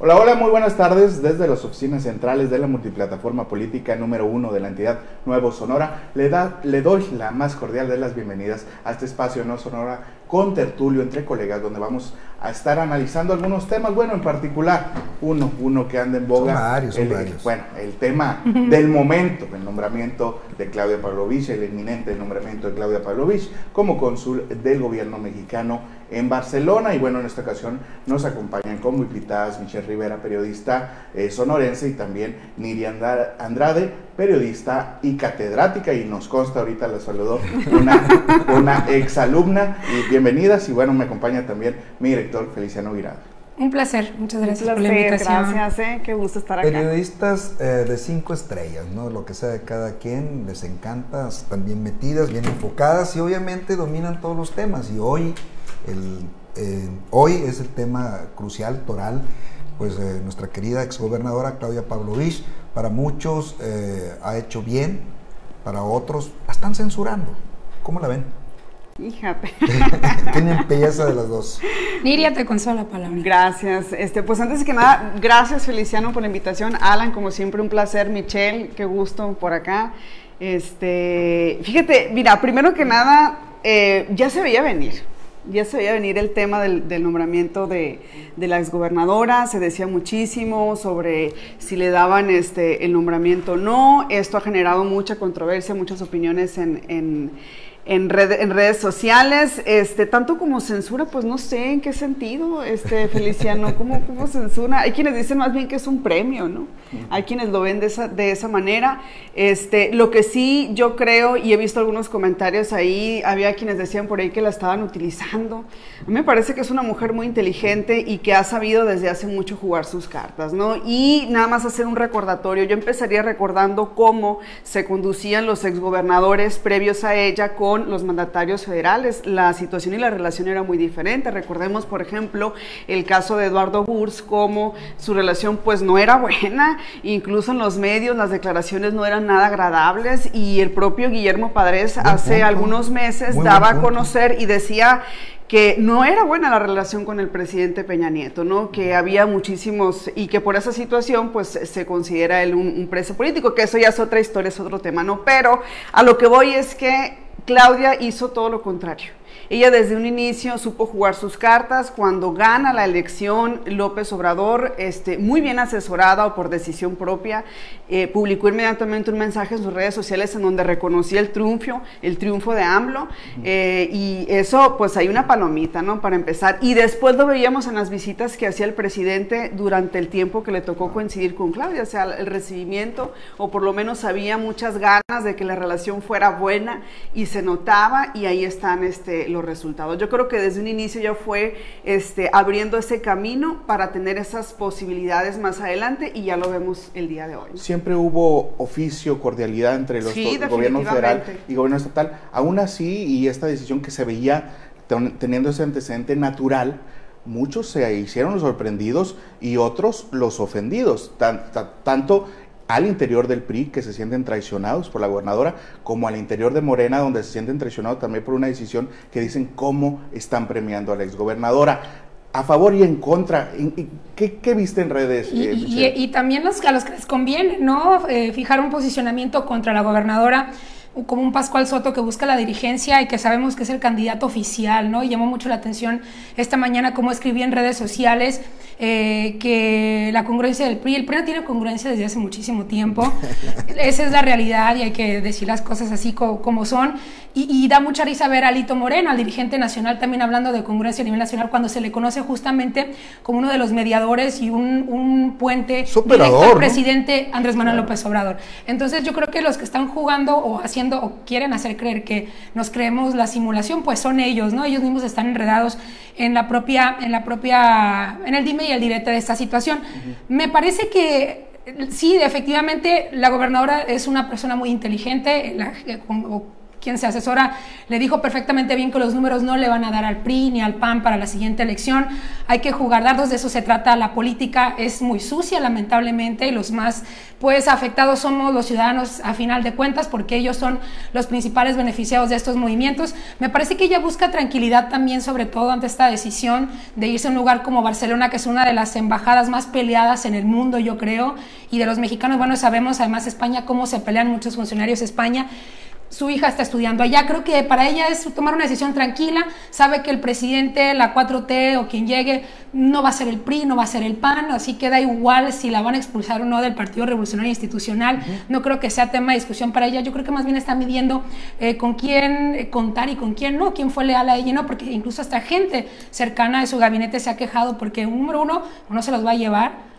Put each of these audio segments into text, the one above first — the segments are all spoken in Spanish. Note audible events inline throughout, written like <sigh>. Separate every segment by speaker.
Speaker 1: Hola, hola, muy buenas tardes desde las oficinas centrales de la multiplataforma política número uno de la entidad Nuevo Sonora. Le, da, le doy la más cordial de las bienvenidas a este espacio No Sonora con tertulio entre colegas, donde vamos a estar analizando algunos temas, bueno, en particular uno, uno que anda en boga.
Speaker 2: Son varios, son
Speaker 1: el,
Speaker 2: varios.
Speaker 1: Bueno, el tema <laughs> del momento, el nombramiento de Claudia Pavlovich, el inminente nombramiento de Claudia Pavlovich como cónsul del gobierno mexicano en Barcelona. Y bueno, en esta ocasión nos acompañan como invitadas Michelle Rivera, periodista eh, sonorense, y también Niri Andra- Andrade, periodista y catedrática. Y nos consta, ahorita la saludó una, <laughs> una exalumna. Y bienvenidas. Y bueno, me acompaña también mi director Feliciano Virado.
Speaker 3: Un placer, muchas gracias por la invitación.
Speaker 4: gracias, eh, qué gusto estar acá.
Speaker 2: Periodistas eh, de cinco estrellas, ¿no? Lo que sea de cada quien, les encanta, están bien metidas, bien enfocadas y obviamente dominan todos los temas. Y hoy, el, eh, hoy es el tema crucial, toral, pues eh, nuestra querida exgobernadora Claudia Pavlovich, para muchos eh, ha hecho bien, para otros la están censurando. ¿Cómo la ven?
Speaker 4: Híjate. <laughs>
Speaker 2: Tienen belleza de las dos.
Speaker 3: Niria te consola la palabra.
Speaker 4: Gracias. Este, pues antes que nada, gracias Feliciano por la invitación. Alan, como siempre, un placer. Michelle, qué gusto por acá. Este, fíjate, mira, primero que nada, eh, ya se veía venir. Ya se veía venir el tema del, del nombramiento de, de la exgobernadora, se decía muchísimo sobre si le daban este, el nombramiento o no. Esto ha generado mucha controversia, muchas opiniones en, en, en, red- en redes sociales, este, tanto como censura, pues no sé en qué sentido, este, Feliciano, ¿cómo, cómo censura? Hay quienes dicen más bien que es un premio, ¿no? Hay quienes lo ven de esa, de esa manera. Este, lo que sí yo creo, y he visto algunos comentarios ahí, había quienes decían por ahí que la estaban utilizando. A mí me parece que es una mujer muy inteligente y que ha sabido desde hace mucho jugar sus cartas, ¿no? Y nada más hacer un recordatorio, yo empezaría recordando cómo se conducían los exgobernadores previos a ella con los mandatarios federales. La situación y la relación era muy diferente. Recordemos, por ejemplo, el caso de Eduardo Burs, cómo su relación pues no era buena, incluso en los medios las declaraciones no eran nada agradables y el propio Guillermo Padres
Speaker 2: Buen
Speaker 4: hace
Speaker 2: punto.
Speaker 4: algunos meses
Speaker 2: Muy
Speaker 4: daba a conocer y decía que no era buena la relación con el presidente Peña Nieto, ¿no? Que había muchísimos y que por esa situación pues se considera él un, un preso político, que eso ya es otra historia, es otro tema, ¿no? Pero a lo que voy es que Claudia hizo todo lo contrario. Ella desde un inicio supo jugar sus cartas. Cuando gana la elección, López Obrador, este, muy bien asesorada o por decisión propia, eh, publicó inmediatamente un mensaje en sus redes sociales en donde reconocía el triunfo, el triunfo de AMLO. eh, y eso, pues hay una palomita, ¿no? Para empezar. Y después lo veíamos en las visitas que hacía el presidente durante el tiempo que le tocó coincidir con Claudia. O sea, el recibimiento, o por lo menos había muchas ganas de que la relación fuera buena y se notaba y ahí están este, los resultados. Yo creo que desde un inicio ya fue este, abriendo ese camino para tener esas posibilidades más adelante y ya lo vemos el día de hoy.
Speaker 1: Siempre hubo oficio, cordialidad entre los
Speaker 4: Sí,
Speaker 1: dos- gobierno federal y gobierno estatal. Aún así, y esta decisión que se veía ten- teniendo ese antecedente natural, muchos se hicieron los sorprendidos y otros los ofendidos, tan- ta- tanto al interior del PRI, que se sienten traicionados por la gobernadora, como al interior de Morena, donde se sienten traicionados también por una decisión que dicen cómo están premiando a la exgobernadora. A favor y en contra, ¿en- en- ¿qué, qué viste en redes?
Speaker 3: Y,
Speaker 1: eh,
Speaker 3: y- también los, a los que les conviene, ¿no? Eh, fijar un posicionamiento contra la gobernadora como un Pascual Soto que busca la dirigencia y que sabemos que es el candidato oficial, ¿no? Y llamó mucho la atención esta mañana como escribí en redes sociales eh, que la congruencia del PRI, el PRI no tiene congruencia desde hace muchísimo tiempo, <laughs> esa es la realidad y hay que decir las cosas así co- como son. Y, y da mucha risa ver a Alito Moreno, al dirigente nacional, también hablando de congruencia a nivel nacional, cuando se le conoce justamente como uno de los mediadores y un, un puente
Speaker 2: Superador,
Speaker 3: directo al
Speaker 2: ¿no?
Speaker 3: presidente Andrés Manuel López Obrador. Entonces yo creo que los que están jugando o haciendo o quieren hacer creer que nos creemos la simulación, pues son ellos, ¿no? Ellos mismos están enredados en la propia, en la propia, en el dime y el direte de esta situación. Me parece que sí, efectivamente, la gobernadora es una persona muy inteligente, la- o quien se asesora le dijo perfectamente bien que los números no le van a dar al PRI ni al PAN para la siguiente elección. Hay que jugar dardos, de eso se trata. La política es muy sucia, lamentablemente, y los más pues afectados somos los ciudadanos a final de cuentas, porque ellos son los principales beneficiados de estos movimientos. Me parece que ella busca tranquilidad también, sobre todo ante esta decisión de irse a un lugar como Barcelona, que es una de las embajadas más peleadas en el mundo, yo creo, y de los mexicanos, bueno, sabemos además España cómo se pelean muchos funcionarios España su hija está estudiando allá. Creo que para ella es tomar una decisión tranquila, sabe que el presidente, la 4T o quien llegue no va a ser el PRI, no va a ser el PAN, así que da igual si la van a expulsar o no del Partido Revolucionario Institucional. No creo que sea tema de discusión para ella. Yo creo que más bien está midiendo eh, con quién eh, contar y con quién no, quién fue leal a ella, no, porque incluso hasta gente cercana de su gabinete se ha quejado porque, número uno, no se los va a llevar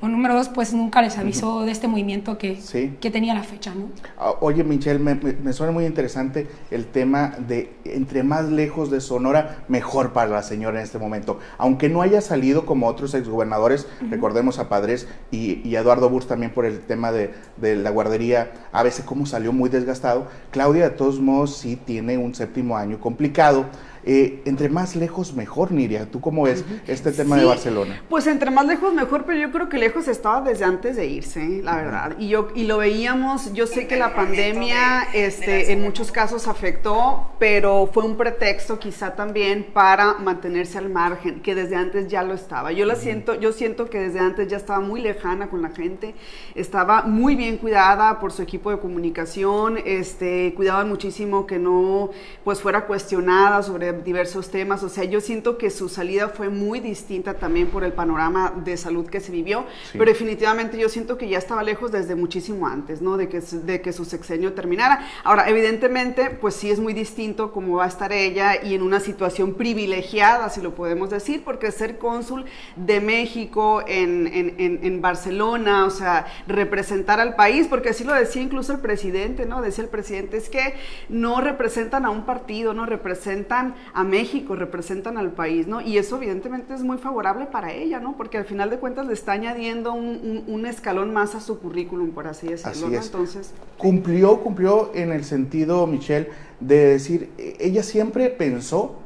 Speaker 3: o número dos, pues nunca les avisó de este movimiento que, que tenía la fecha, ¿no?
Speaker 1: Ah, oye, Michelle, me, me, suena muy interesante el tema de entre más lejos de Sonora, mejor para la señora en este momento. Aunque no haya salido como otros exgobernadores, recordemos a Padres y, y, Eduardo Burs también por el tema de, de, la guardería, a veces como salió muy desgastado, Claudia de todos modos sí tiene un séptimo año complicado. Eh, entre más lejos mejor, Niria. ¿Tú cómo ves este tema de Barcelona?
Speaker 4: Pues entre más lejos mejor, pero yo creo que lejos estaba desde antes de irse, la verdad. Y yo y lo veíamos, yo sé que la pandemia este, en muchos casos afectó, pero fue un pretexto quizá también para mantenerse al margen, que desde antes ya lo estaba. Yo la siento, yo siento que desde antes ya estaba muy lejana con la gente, estaba muy bien cuidada por su equipo de comunicación, este, cuidaban muchísimo que no pues fuera cuestionada sobre diversos temas. O sea, yo siento que su salida fue muy distinta también por el panorama de salud que se vivió, pero definitivamente yo siento que ya estaba lejos desde muchísimo antes, ¿no? De que, de que su sexenio terminara. Ahora, evidentemente, pues sí es muy distinto cómo va a estar ella y en una situación privilegiada, si lo podemos decir, porque ser cónsul de México en, en, en, Barcelona, o sea, representar al país, porque así lo decía incluso el presidente, ¿no? Decía el presidente, es que no representan a un partido, no representan a México, representan al país, ¿no? Y eso evidentemente es muy favorable para ella, ¿no? Porque al final de cuentas le está añadiendo un, escalón más a su currículum, por así decirlo, ¿no? Entonces...
Speaker 1: Cumplió, cumplió en el sentido, Michelle, de decir, ella siempre pensó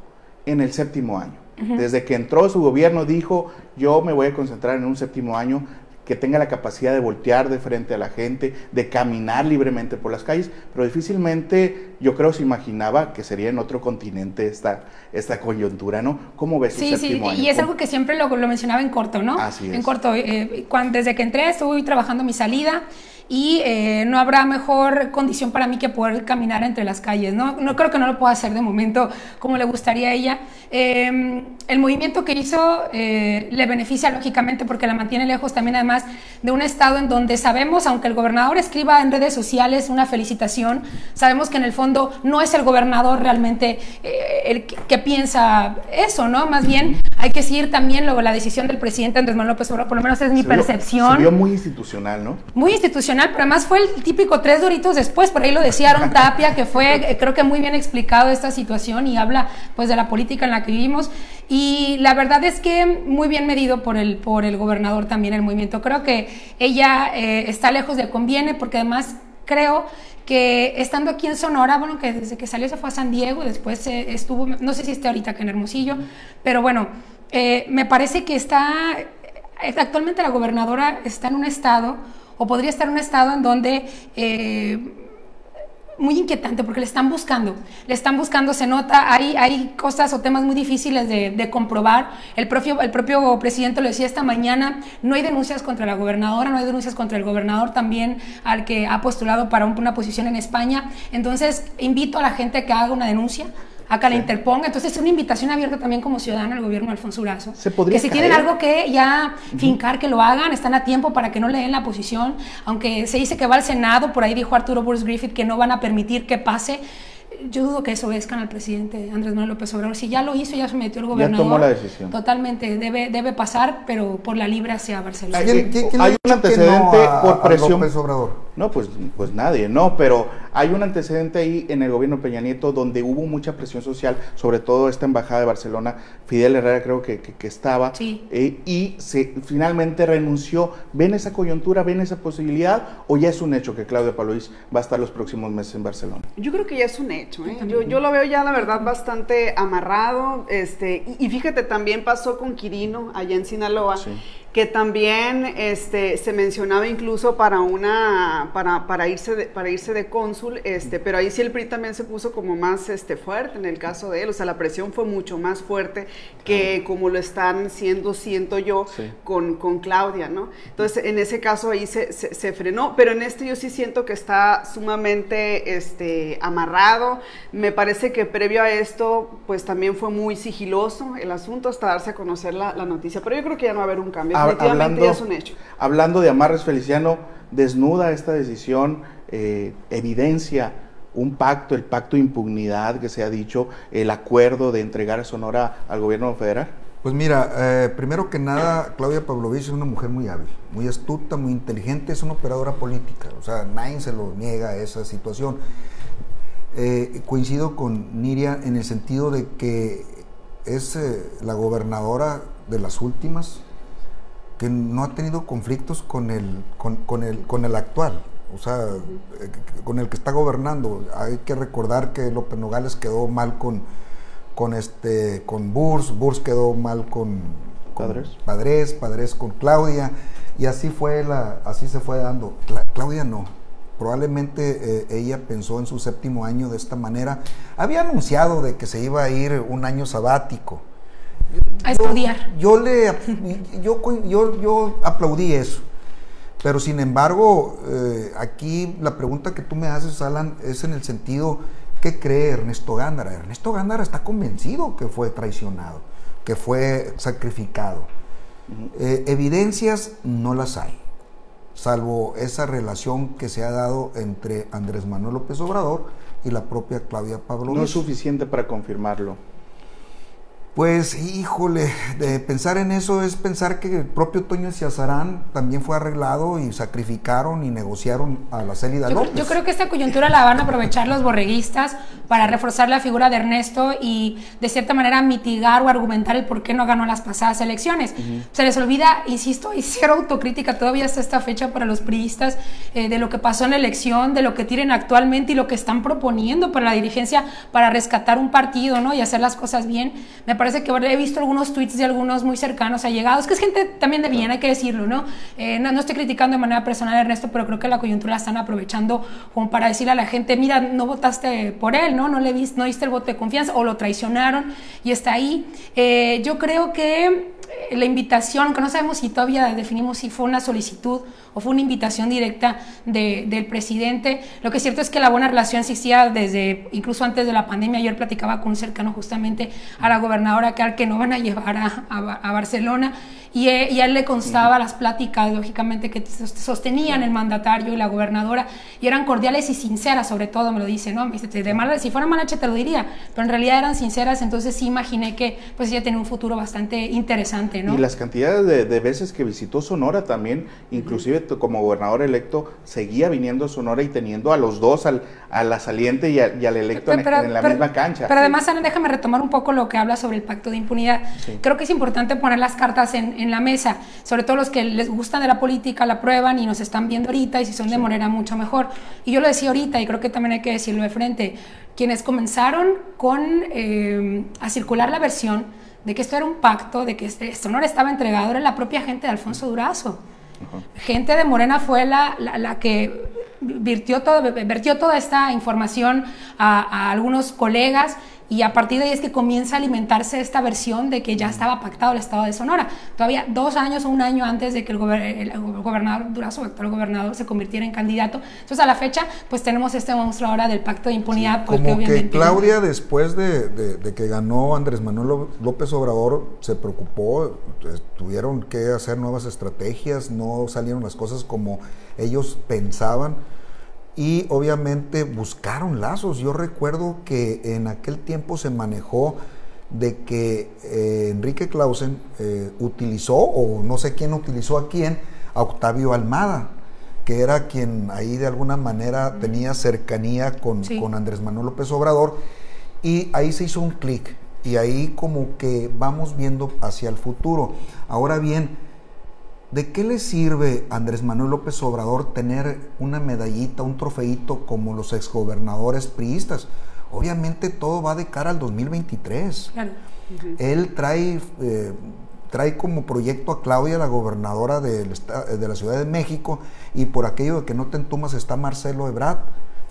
Speaker 1: en el séptimo año. Desde que entró su gobierno dijo, yo me voy a concentrar en un séptimo año que tenga la capacidad de voltear de frente a la gente, de caminar libremente por las calles, pero difícilmente yo creo se imaginaba que sería en otro continente esta, esta coyuntura, ¿no? ¿Cómo ves
Speaker 3: sí, sí, y es algo que siempre lo, lo mencionaba en corto, ¿no?
Speaker 1: Así es.
Speaker 3: En corto, eh, cuando, desde que entré estuve trabajando mi salida y eh, no habrá mejor condición para mí que poder caminar entre las calles. No, no creo que no lo pueda hacer de momento como le gustaría a ella. Em, el movimiento que hizo eh, le beneficia lógicamente porque la mantiene lejos también además de un estado en donde sabemos, aunque el gobernador escriba en redes sociales una felicitación, sabemos que en el fondo no es el gobernador realmente eh, el que, piensa eso, ¿no? Más bien hay que seguir también luego la decisión del presidente Andrés Manuel López Obrador, por lo menos es mi percepción.
Speaker 1: se vio muy institucional, ¿no?
Speaker 3: Muy institucional pero además fue el típico tres doritos después, por ahí lo decía Aaron <laughs> Tapia, que fue eh, creo que muy bien explicado esta situación y habla pues de la política en la que vivimos y la verdad es que muy bien medido por el, por el gobernador también el movimiento. Creo que ella eh, está lejos de conviene porque además creo que estando aquí en Sonora, bueno, que desde que salió se fue a San Diego, después eh, estuvo, no sé si esté ahorita que en Hermosillo, pero bueno, me parece que está, actualmente la gobernadora está en un estado o podría estar un estado en donde... Eh, muy inquietante porque le están buscando, le están buscando, se nota, hay, hay cosas o temas muy difíciles de, comprobar. El propio, el propio presidente lo decía esta mañana, no hay denuncias contra la gobernadora, no hay denuncias contra el gobernador también al que ha postulado para una posición en España. Entonces, invito a la gente a que haga una denuncia, acá la interponga. Entonces es una invitación abierta también como ciudadana al gobierno de Alfonso Urazo.
Speaker 1: ¿Se podría
Speaker 3: que si tienen algo que ya fincar, que lo hagan, están a tiempo para que no le den la posición. Aunque se dice que va al Senado, por ahí dijo Arturo Burns Griffith que no van a permitir que pase yo dudo que eso obedezcan al presidente Andrés Manuel López Obrador. Si ya lo hizo, ya se metió el gobernador.
Speaker 1: Ya tomó la decisión.
Speaker 3: Totalmente, debe, debe pasar, pero por la libre hacia Barcelona.
Speaker 1: ¿Hay, un antecedente por presión. López Obrador? No, pues, pues nadie, no, pero hay un antecedente ahí en el gobierno Peña Nieto donde hubo mucha presión social, sobre todo esta embajada de Barcelona, Fidel Herrera creo que, que, estaba, eh, y se finalmente renunció. ¿Ven esa coyuntura, ven esa posibilidad o ya es un hecho que Claudia Palois va a estar los próximos meses en Barcelona?
Speaker 4: Yo creo que ya es un hecho, ¿eh? yo, yo, lo veo ya la verdad bastante amarrado, este, y, y fíjate, también pasó con Quirino allá en Sinaloa. Sí que también este, se mencionaba incluso para una para, para irse de, para irse de cónsul, este, pero ahí sí el PRI también se puso como más este, fuerte en el caso de él, o sea, la presión fue mucho más fuerte que como lo están siendo, siento yo, con, con, Claudia, ¿no? Entonces, en ese caso ahí se, se, frenó, pero en este yo sí siento que está sumamente este, amarrado, me parece que previo a esto, pues también fue muy sigiloso el asunto hasta darse a conocer la, la noticia, pero yo creo que ya no va a haber un cambio
Speaker 1: hablando, Hablando de Amarres Feliciano, desnuda esta decisión, eh, evidencia un pacto, el pacto de impunidad que se ha dicho, el acuerdo de entregar a Sonora al gobierno federal?
Speaker 2: Pues mira, eh, primero que nada, Claudia Pavlovich es una mujer muy hábil, muy astuta, muy inteligente, es una operadora política, o sea, nadie se lo niega esa situación. Eh, coincido con Niria en el sentido de que es la gobernadora de las últimas, que no ha tenido conflictos con el, con, el, con el actual, o sea, eh, con el que está gobernando. Hay que recordar que López Nogales quedó mal con, con, este, con Burs, Burs quedó mal con,
Speaker 1: Padres.
Speaker 2: Padres, Padres con Claudia, y así, fue la, así se fue dando. Claudia no, probablemente eh, ella pensó en su séptimo año de esta manera. Había anunciado de que se iba a ir un año sabático
Speaker 3: a estudiar.
Speaker 2: Yo, le, yo, yo, yo, aplaudí eso. Pero sin embargo, eh, aquí la pregunta que tú me haces, Alan, es en el sentido, ¿qué cree Ernesto Gándara? Ernesto Gándara está convencido que fue traicionado, que fue sacrificado. Eh, evidencias no las hay, salvo esa relación que se ha dado entre Andrés Manuel López Obrador y la propia Claudia Pablo.
Speaker 1: No es suficiente para confirmarlo.
Speaker 2: Pues híjole, de pensar en eso es pensar que el propio Toño Ciazarán también fue arreglado y sacrificaron y negociaron a la Célida
Speaker 3: yo,
Speaker 2: López.
Speaker 3: Yo creo que esta coyuntura la van a aprovechar los borreguistas para reforzar la figura de Ernesto y de cierta manera mitigar o argumentar el por qué no ganó las pasadas elecciones. Se les olvida, insisto, y cero autocrítica todavía hasta esta fecha para los priistas eh, de lo que pasó en la elección, de lo que tienen actualmente y lo que están proponiendo para la dirigencia para rescatar un partido ¿no? y hacer las cosas bien. Me parece que he visto algunos tweets de algunos muy cercanos allegados, que es gente también de bien, hay que decirlo, ¿no? Eh, ¿no? estoy criticando de manera personal a Ernesto, pero creo que la coyuntura la están aprovechando como para decirle a la gente, mira, no votaste por él, ¿no? No le viste, no diste el voto de confianza o lo traicionaron y está ahí. Eh, yo creo que la invitación, que no sabemos si todavía definimos si fue una solicitud o fue una invitación directa del presidente. Lo que es cierto es que la buena relación existía desde, incluso antes de la pandemia. Ayer platicaba con un cercano justamente a la gobernadora que no van a llevar a, a Barcelona y, a él le constaba las pláticas, lógicamente, que sostenían el mandatario y la gobernadora, y eran cordiales y sinceras, sobre todo, me lo dice, ¿no? Me dice, de mala, si fuera mala te lo diría, pero en realidad eran sinceras, entonces sí imaginé que pues ella tenía un futuro bastante interesante, ¿no?
Speaker 1: Y las cantidades de, veces que visitó Sonora también, inclusive como gobernador electo, seguía viniendo a Sonora y teniendo a los dos, al, a la saliente y, al electo en, la misma cancha.
Speaker 3: Pero además, Ana, déjame retomar un poco lo que habla sobre el pacto de impunidad. Creo que es importante poner las cartas en, en la mesa, sobre todo los que les gustan de la política, la prueban y nos están viendo ahorita y si son de Morena mucho mejor. Y yo lo decía ahorita y creo que también hay que decirlo de frente, quienes comenzaron con eh, a circular la versión de que esto era un pacto, de que este Sonora estaba entregado, era la propia gente de Alfonso Durazo. Gente de Morena fue la, la, que virtió, todo, vertió toda esta información a, a algunos colegas y a partir de ahí es que comienza a alimentarse esta versión de que ya estaba pactado el estado de Sonora. Todavía dos años o un año antes de que el, gobernador Durazo, el actual gobernador, se convirtiera en candidato. Entonces a la fecha, pues tenemos este monstruo ahora del pacto de impunidad.
Speaker 2: Pues, como que, Claudia, después de, que ganó Andrés Manuel López Obrador, se preocupó, tuvieron que hacer nuevas estrategias, no salieron las cosas como ellos pensaban y obviamente buscaron lazos. Yo recuerdo que en aquel tiempo se manejó de que eh, Enrique Clausen eh, utilizó, o no sé quién utilizó a quién, a Octavio Almada. que era quien ahí de alguna manera tenía cercanía con,
Speaker 3: Sí.
Speaker 2: con Andrés Manuel López Obrador, y ahí se hizo un clic, y ahí como que vamos viendo hacia el futuro. Ahora bien, ¿de qué le sirve a Andrés Manuel López Obrador tener una medallita, un trofeito como los exgobernadores priistas? Obviamente todo va de cara al 2023.
Speaker 3: Claro.
Speaker 2: Él trae, eh, trae como proyecto a Claudia, la gobernadora esta- de la Ciudad de México, y por aquello de que no te entumas está Marcelo Ebrard.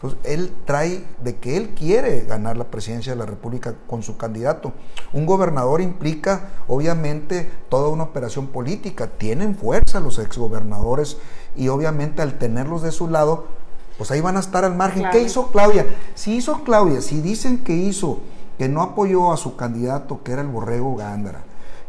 Speaker 2: Entonces, él trae de que él quiere ganar la presidencia de la República con su candidato. Un gobernador implica, obviamente, toda una operación política. Tienen fuerza los exgobernadores y obviamente al tenerlos de su lado, pues ahí van a estar al margen.
Speaker 4: Claro.
Speaker 2: ¿Qué hizo Claudia? Si hizo Claudia, si dicen que hizo, que no apoyó a su candidato, que era el Borrego Gándara,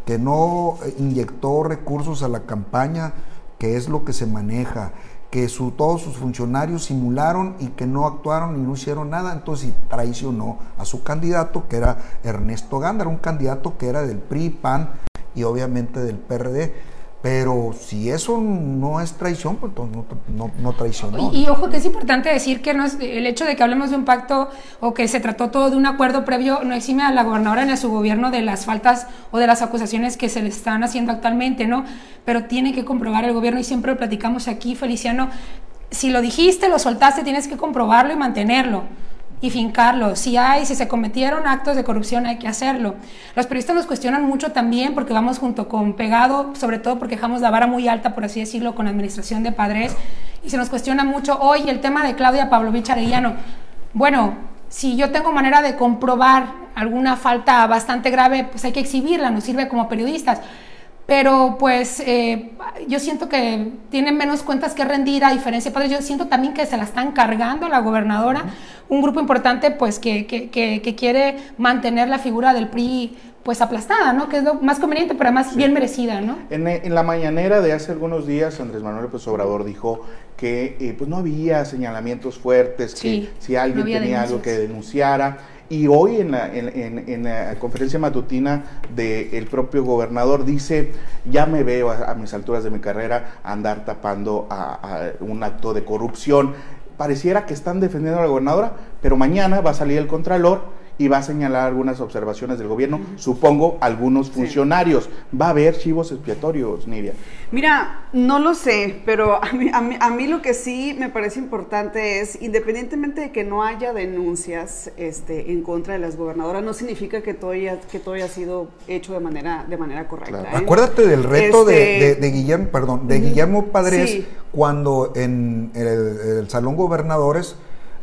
Speaker 2: que no inyectó recursos a la campaña, que es lo que se maneja, que su, todos sus funcionarios simularon y que no actuaron y no hicieron nada, entonces traicionó a su candidato, que era Ernesto Gándara, un candidato que era del PRI, PAN y obviamente del PRD. Pero si eso no es traición, pues entonces no, no- no traicionó.
Speaker 3: Y, y ojo que es importante decir que no es, el hecho de que hablemos de un pacto o que se trató todo de un acuerdo previo no exime a la gobernadora ni a su gobierno de las faltas o de las acusaciones que se le están haciendo actualmente, ¿no? Pero tiene que comprobar el gobierno y siempre lo platicamos aquí, Feliciano, si lo dijiste, lo soltaste, tienes que comprobarlo y mantenerlo y fincarlo. Si hay, si se cometieron actos de corrupción, hay que hacerlo. Los periodistas nos cuestionan mucho también porque vamos junto con Pegado, sobre todo porque dejamos la vara muy alta, por así decirlo, con la administración de padres, y se nos cuestiona mucho hoy el tema de Claudia Pavlovich Arellano. Bueno, si yo tengo manera de comprobar alguna falta bastante grave, pues hay que exhibirla, nos sirve como periodistas. Pero pues eh, yo siento que tienen menos cuentas que rendir a diferencia de padres. Yo siento también que se la están cargando la gobernadora, un grupo importante pues que, que, que, que quiere mantener la figura del PRI pues aplastada, ¿no? Que es lo más conveniente, pero además bien merecida, ¿no?
Speaker 1: En, en la mañanera de hace algunos días, Andrés Manuel López Obrador dijo que eh, pues no había señalamientos fuertes, que
Speaker 3: Sí,
Speaker 1: si alguien
Speaker 3: no
Speaker 1: tenía algo que denunciara. Y hoy en la, en, en- en la conferencia matutina del propio gobernador dice, ya me veo a, a mis alturas de mi carrera andar tapando a, a un acto de corrupción. Pareciera que están defendiendo a la gobernadora, pero mañana va a salir el contralor y va a señalar algunas observaciones del gobierno, supongo algunos funcionarios. Va a haber chivos expiatorios, Nidia.
Speaker 4: Mira, no lo sé, pero a mí, a, mí, a mí lo que sí me parece importante es, independientemente de que no haya denuncias este, en contra de las gobernadoras, no significa que todo haya, que todo haya sido hecho de manera, de manera correcta.
Speaker 1: Claro.
Speaker 4: ¿eh?
Speaker 2: Acuérdate del reto de,
Speaker 4: Este-
Speaker 2: de- de Guillermo, perdón, de. Guillermo Padres
Speaker 4: Sí.
Speaker 2: cuando en el, el Salón Gobernadores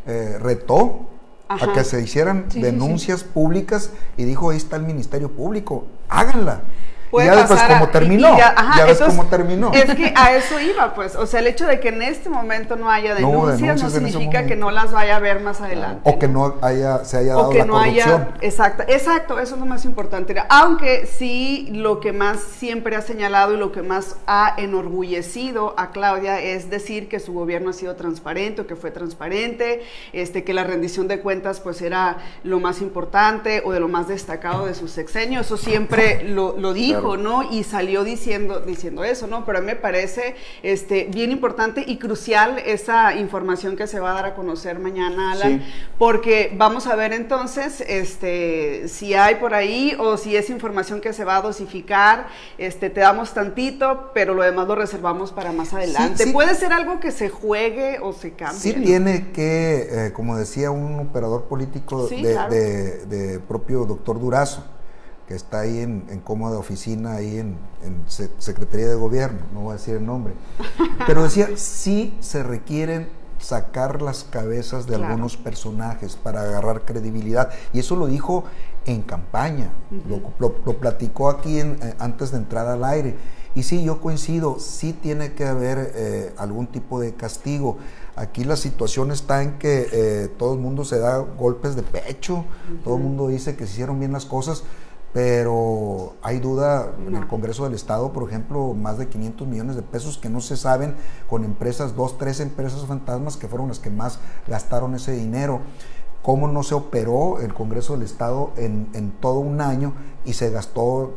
Speaker 2: eh, retó a que se hicieran
Speaker 3: Sí, sí,
Speaker 2: denuncias públicas y dijo, ahí está el Ministerio Público, háganla. Y ya después
Speaker 4: pasar a-
Speaker 2: como terminó,
Speaker 4: y
Speaker 2: ya,
Speaker 4: ajá,
Speaker 2: ves cómo terminó.
Speaker 4: Es que a eso iba, pues. O sea, el hecho de que en este momento no haya denuncias no,
Speaker 2: denuncias
Speaker 4: significa que no las vaya a ver más adelante.
Speaker 2: o que no haya, se haya dado
Speaker 4: o que
Speaker 2: la
Speaker 4: no
Speaker 2: corrupción.
Speaker 4: haya exacto exacto eso es lo más importante aunque sí lo que más siempre ha señalado y lo que más ha enorgullecido a Claudia es decir que su gobierno ha sido transparente o que fue transparente este que la rendición de cuentas pues era lo más importante o de lo más destacado de su sexenio eso siempre lo, lo dijo No y salió diciendo diciendo eso no pero a mí me parece este bien importante y crucial esa información que se va a dar a conocer mañana Alan
Speaker 1: Sí.
Speaker 4: porque vamos a ver entonces este, si hay por ahí o si es información que se va a dosificar, este, te damos tantito, pero lo demás lo reservamos para más adelante.
Speaker 2: sí.
Speaker 4: Puede ser algo que se juegue o se cambie.
Speaker 2: Sí
Speaker 4: ¿no?
Speaker 2: tiene que, eh, como decía un operador político
Speaker 4: Sí,
Speaker 2: de,
Speaker 4: claro.
Speaker 2: de- de propio doctor Durazo, que está ahí en, en cómoda oficina, ahí en, en Se- Secretaría de Gobierno, no voy a decir el nombre, <laughs> pero decía, sí se requieren sacar las cabezas de
Speaker 4: Claro.
Speaker 2: algunos personajes para agarrar credibilidad, y eso lo dijo en campaña, lo, lo- lo platicó aquí en- eh, antes de entrar al aire. Y sí, yo coincido, sí tiene que haber eh, algún tipo de castigo. Aquí la situación está en que eh, todo el mundo se da golpes de pecho, todo el mundo dice que se hicieron bien las cosas, pero hay duda en el. Congreso del Estado, por ejemplo, más de 500 millones de pesos que no se saben con empresas, dos, tres empresas fantasmas que fueron las que más gastaron ese dinero cómo no se operó el Congreso del Estado en, en todo un año y se gastó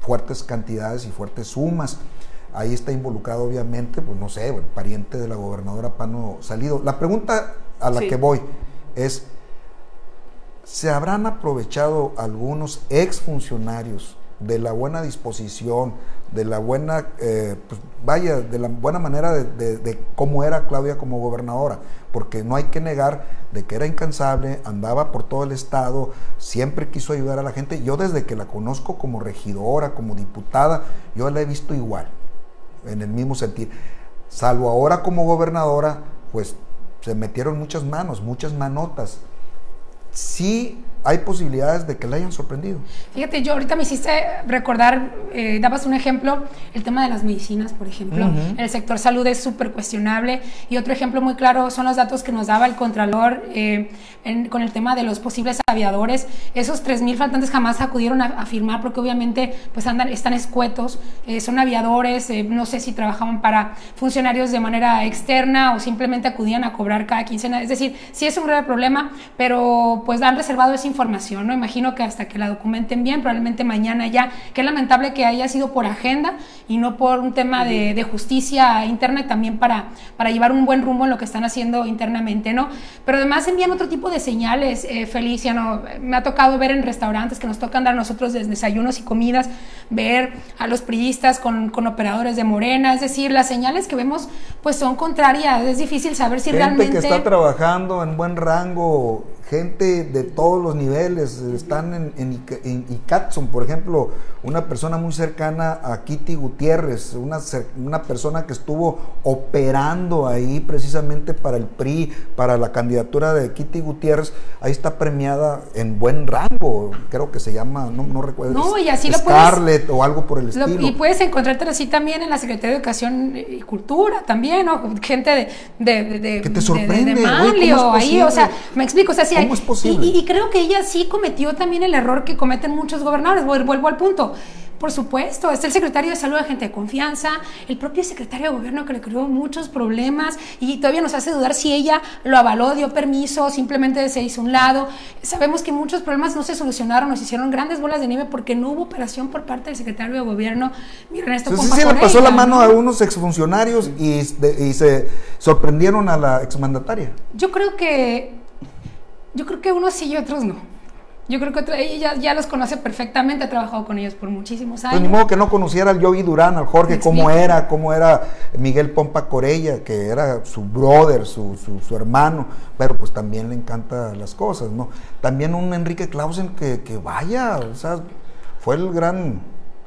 Speaker 2: fuertes cantidades y fuertes sumas. Ahí está involucrado, obviamente, pues no sé, el pariente de la gobernadora Pano Salido. La pregunta a la
Speaker 4: Sí.
Speaker 2: que voy es, ¿se habrán aprovechado algunos exfuncionarios de la buena disposición, de la buena, eh, pues vaya, de la buena manera de, cómo era Claudia como gobernadora? Porque no hay que negar de que era incansable, andaba por todo el estado, siempre quiso ayudar a la gente. Yo desde que la conozco como regidora, como diputada, yo la he visto igual, en el mismo sentir. Salvo ahora como gobernadora, pues se metieron muchas manos, muchas manotas. Sí hay posibilidades de que la hayan sorprendido.
Speaker 3: Fíjate, yo ahorita me hiciste recordar, eh, dabas un ejemplo, el tema de las medicinas, por ejemplo.
Speaker 2: Ujú.
Speaker 3: En el sector salud es súper cuestionable. Y otro ejemplo muy claro son los datos que nos daba el Contralor eh, en- con el tema de los posibles aviadores. Esos 3.000 faltantes jamás acudieron a, a firmar porque obviamente pues andan, están escuetos, eh, son aviadores, eh, no sé si trabajaban para funcionarios de manera externa o simplemente acudían a cobrar cada quincena. Es decir, sí es un grave problema, pero pues han reservado esa información, ¿no? Imagino que hasta que la documenten bien, probablemente mañana ya. Qué lamentable que haya sido por agenda y no por un tema de, de justicia interna y también para, para llevar un buen rumbo en lo que están haciendo internamente, ¿no? Pero además envían otro tipo de señales, eh, Felicia, ¿no? Me ha tocado ver en restaurantes que nos tocan dar a nosotros des- desayunos y comidas, ver a los priistas con, con operadores de Morena, es decir, las señales que vemos pues son contrarias, es difícil saber si
Speaker 2: gente
Speaker 3: realmente...
Speaker 2: que está trabajando en buen rango, gente de todos los niveles, están en, en, en Icatson, por ejemplo, una persona muy cercana a Kitty Gutiérrez, una, una persona que estuvo operando ahí precisamente para el PRI, para la candidatura de Kitty Gutiérrez, ahí está premiada en buen rango, creo que se llama, no, no recuerdo,
Speaker 3: No, y así lo puedes-
Speaker 2: Scarlett o algo por el
Speaker 3: Lo-
Speaker 2: estilo.
Speaker 3: y puedes encontrarte así también en la Secretaría de Educación y Cultura también, ¿no? Gente de, de, de, de-
Speaker 2: Que te
Speaker 3: de- de-
Speaker 2: sorprende,
Speaker 3: de
Speaker 2: güey, ¿cómo
Speaker 3: Manlio,
Speaker 2: es
Speaker 3: ahí, o sea, me explico, o sea, sí hay-
Speaker 2: ¿Cómo es posible?
Speaker 3: Y- y creo que ella sí cometió también el error que cometen muchos gobernadores, Vuel- vuelvo al punto. Por supuesto, está el secretario de salud de gente de confianza, el propio secretario de gobierno que le creó muchos problemas y todavía nos hace dudar si ella lo avaló, dio permiso, simplemente se hizo un lado. Sabemos que muchos problemas no se solucionaron, nos hicieron grandes bolas de nieve porque no hubo operación por parte del secretario de gobierno, mi Ernesto
Speaker 2: Entonces,
Speaker 3: Pompa
Speaker 2: sí se le pasó la mano
Speaker 3: ¿no?
Speaker 2: a unos exfuncionarios y, de- y se sorprendieron a la exmandataria.
Speaker 3: Yo creo que yo creo que unos sí y otros no. Yo creo que otra- ella ya, los conoce perfectamente, ha trabajado con ellos por muchísimos
Speaker 2: Pues ni
Speaker 3: años.
Speaker 2: modo que no conociera al Yogi Durán, al Jorge,
Speaker 3: Me
Speaker 2: cómo era, cómo era Miguel Pompa Corella, que era su brother, su, su, su hermano, pero pues también le encantan las cosas, ¿no? También un Enrique Clausen que, que vaya, o sea, fue el gran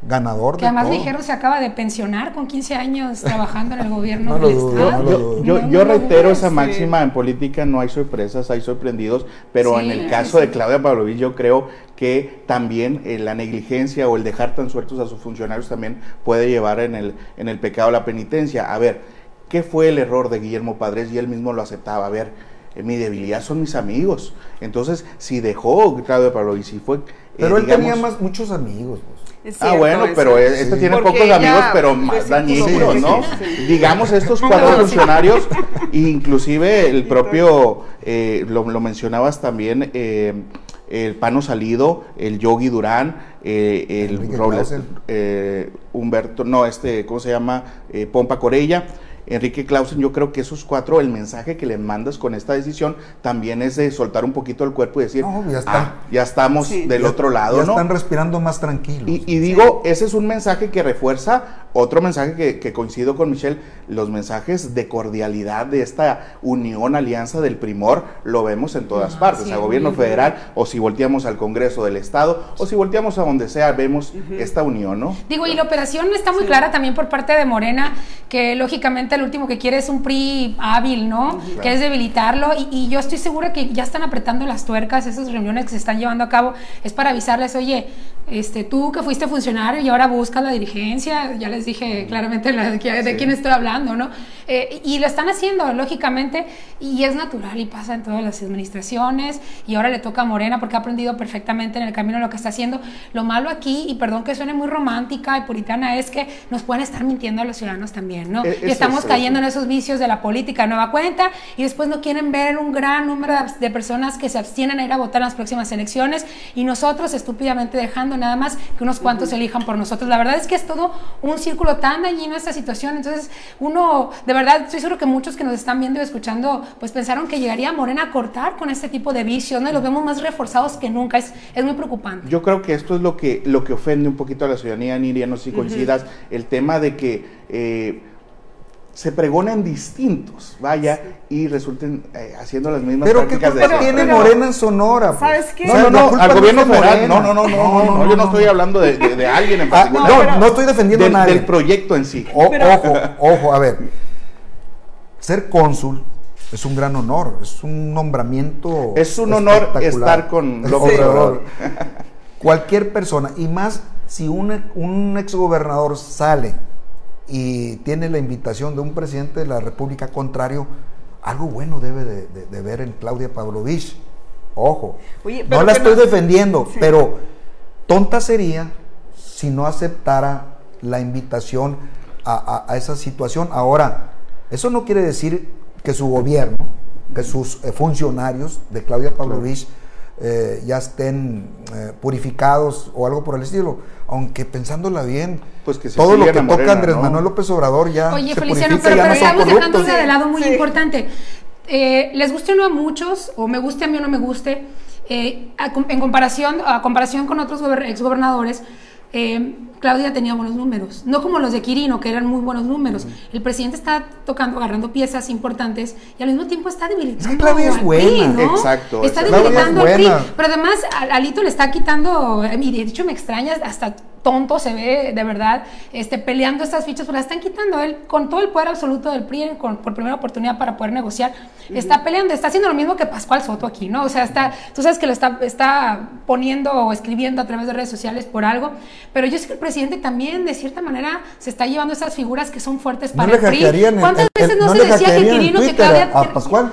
Speaker 2: ganador
Speaker 3: que
Speaker 2: de
Speaker 3: además
Speaker 2: todo.
Speaker 3: ligero se acaba de pensionar con 15 años trabajando en el gobierno <laughs>
Speaker 2: No lo
Speaker 3: del
Speaker 2: dudo,
Speaker 3: Estado.
Speaker 2: no lo
Speaker 1: Yo,
Speaker 2: dudo.
Speaker 1: yo,
Speaker 3: No,
Speaker 1: yo reitero esa máxima, en política no hay sorpresas, hay sorprendidos, pero
Speaker 3: Sí,
Speaker 1: en el caso
Speaker 3: sí.
Speaker 1: de Claudia Pavlovich yo creo que también eh, la negligencia o el dejar tan sueltos a sus funcionarios también puede llevar en el, en el pecado a la penitencia. A ver, ¿qué fue el error de Guillermo Padres? Y él mismo lo aceptaba. A ver, eh, mi debilidad son mis amigos. Entonces, si dejó Claudia Pavlovich, si fue... eh,
Speaker 2: Pero él tenía más, muchos amigos. pues.
Speaker 4: Es
Speaker 1: Ah, bueno, pero este
Speaker 2: Sí.
Speaker 1: tiene
Speaker 4: Porque
Speaker 1: pocos amigos, pero más dañinos, ¿no?
Speaker 4: sí.
Speaker 1: Digamos, estos cuatro funcionarios, inclusive el propio, eh, lo, lo mencionabas también, eh, el Pano Salido, el Yogi Durán, eh, el Robles, eh, Humberto, no, este, ¿cómo se llama? Eh, Pompa Corella. Enrique Clausen, yo creo que esos cuatro, el mensaje que le mandas con esta decisión también es de soltar un poquito el cuerpo y decir,
Speaker 2: No, ya está.
Speaker 1: "Ah, ya estamos
Speaker 4: Sí.
Speaker 1: del
Speaker 2: Ya-
Speaker 1: otro lado,
Speaker 2: ya
Speaker 1: ¿no?
Speaker 2: están respirando más tranquilos.
Speaker 1: Y, y digo, ese es un mensaje que refuerza otro mensaje que, que coincido con Michelle, los mensajes de cordialidad de esta unión, alianza del primor, lo vemos en todas partes,
Speaker 3: sí,
Speaker 1: a gobierno federal, o si volteamos al Congreso del Estado, o si volteamos a donde sea, vemos esta unión, ¿no?
Speaker 3: Digo, y la operación está muy clara también por parte de Morena, que lógicamente lo último que quiere es un PRI hábil, ¿no? Que es debilitarlo. Y, y yo estoy segura que ya están apretando las tuercas, esas reuniones que se están llevando a cabo, es para avisarles, oye, este, tú que fuiste funcionario y ahora buscas la dirigencia, ya les dije claramente la- de, de
Speaker 1: Sí.
Speaker 3: quién estoy hablando, ¿no? Eh, y lo están haciendo, lógicamente, y es natural y pasa en todas las administraciones, y ahora le toca a Morena porque ha aprendido perfectamente en el camino lo que está haciendo. Lo malo aquí, y perdón que suene muy romántica y puritana, es que nos pueden estar mintiendo a los ciudadanos también, ¿no?
Speaker 1: E-
Speaker 3: y estamos
Speaker 1: es,
Speaker 3: cayendo
Speaker 1: eso.
Speaker 3: en esos vicios de la política nueva cuenta, y después no quieren ver un gran número de personas que se abstienen a ir a votar en las próximas elecciones, y nosotros estúpidamente dejando esperando nada más que unos cuantos elijan por nosotros. La verdad es que es todo un círculo tan dañino esta situación. Entonces, uno, de verdad, estoy seguro que muchos que nos están viendo y escuchando, pues pensaron que llegaría Morena a cortar con este tipo de vicios, ¿no? Y los vemos más reforzados que nunca. Es, es muy preocupante.
Speaker 1: Yo creo que esto es lo que, lo que ofende un poquito a la ciudadanía, Niria, no sé si coincidas, el tema de que eh, se pregonan distintos, vaya, y resulten eh, haciendo las mismas
Speaker 2: Pero ¿qué
Speaker 1: prácticas
Speaker 2: culpa
Speaker 1: de
Speaker 2: tiene. Morena en Sonora? pues?
Speaker 4: ¿Sabes qué?
Speaker 1: No, no, no,
Speaker 2: culpa
Speaker 1: al
Speaker 2: no
Speaker 1: gobierno federal. No, no, no, no, no, no, yo no estoy hablando de, de- de alguien en
Speaker 2: Ah,
Speaker 1: particular.
Speaker 2: no,
Speaker 4: pero-
Speaker 2: no estoy defendiendo
Speaker 1: del,
Speaker 2: a nadie.
Speaker 1: del proyecto en sí.
Speaker 2: O-
Speaker 4: Pero-
Speaker 2: ojo, <laughs> ojo, a ver. Ser cónsul es un gran honor, es un nombramiento.
Speaker 1: Es un honor estar con
Speaker 2: El
Speaker 1: López.
Speaker 2: Cualquier persona, y más si un, un exgobernador sale y tiene la invitación de un presidente de la República contrario, algo bueno debe de, de- de ver en Claudia Pavlovich. Ojo,
Speaker 4: Oye,
Speaker 2: no la estoy
Speaker 4: no-
Speaker 2: defendiendo,
Speaker 4: Sí.
Speaker 2: pero tonta sería si no aceptara la invitación a, a- a esa situación. Ahora, eso no quiere decir que su gobierno, que sus eh, funcionarios de Claudia Pavlovich eh, ya estén eh, purificados o algo por el estilo. Aunque pensándola bien,
Speaker 1: Pues que
Speaker 2: todo lo que
Speaker 1: a
Speaker 2: toca
Speaker 1: Morena,
Speaker 2: Andrés
Speaker 1: ¿no?
Speaker 2: Manuel López Obrador ya
Speaker 3: Oye,
Speaker 2: se
Speaker 3: Feliciano,
Speaker 2: purifica,
Speaker 3: pero,
Speaker 2: ya
Speaker 3: pero
Speaker 2: no
Speaker 3: estamos dejando de lado muy
Speaker 4: Sí.
Speaker 3: importante. Eh, les guste o no a muchos, o me guste a mí o no me guste, eh, a en comparación, a comparación con otros gober- exgobernadores, eh, Claudia tenía buenos números, no como los de Quirino, que eran muy buenos números. El presidente está tocando, agarrando piezas importantes y al mismo tiempo está debilitando
Speaker 2: Claudia es
Speaker 3: al
Speaker 2: buena.
Speaker 3: PRI, ¿no?
Speaker 1: Exacto,
Speaker 3: Está debilitando al
Speaker 2: es
Speaker 3: PRI,
Speaker 2: buena.
Speaker 3: pero además Alito le está quitando, eh, y de hecho me extraña, hasta tonto se ve, de verdad, este, peleando estas fichas, pero las están quitando él con todo el poder absoluto del PRI, con, por primera oportunidad para poder negociar, está peleando, está haciendo lo mismo que Pascual Soto aquí, ¿no? O sea, está, tú sabes que lo está, está poniendo o escribiendo a través de redes sociales por algo, pero yo sé que el presidente también, de cierta manera, se está llevando esas figuras que son fuertes
Speaker 2: No
Speaker 3: para
Speaker 2: le
Speaker 3: el PRI.
Speaker 2: hackearían en-
Speaker 3: ¿Cuántas
Speaker 2: en-
Speaker 3: veces
Speaker 2: en-
Speaker 3: no,
Speaker 2: no
Speaker 3: se decía que Quirino, Claudia...
Speaker 2: a Pascual?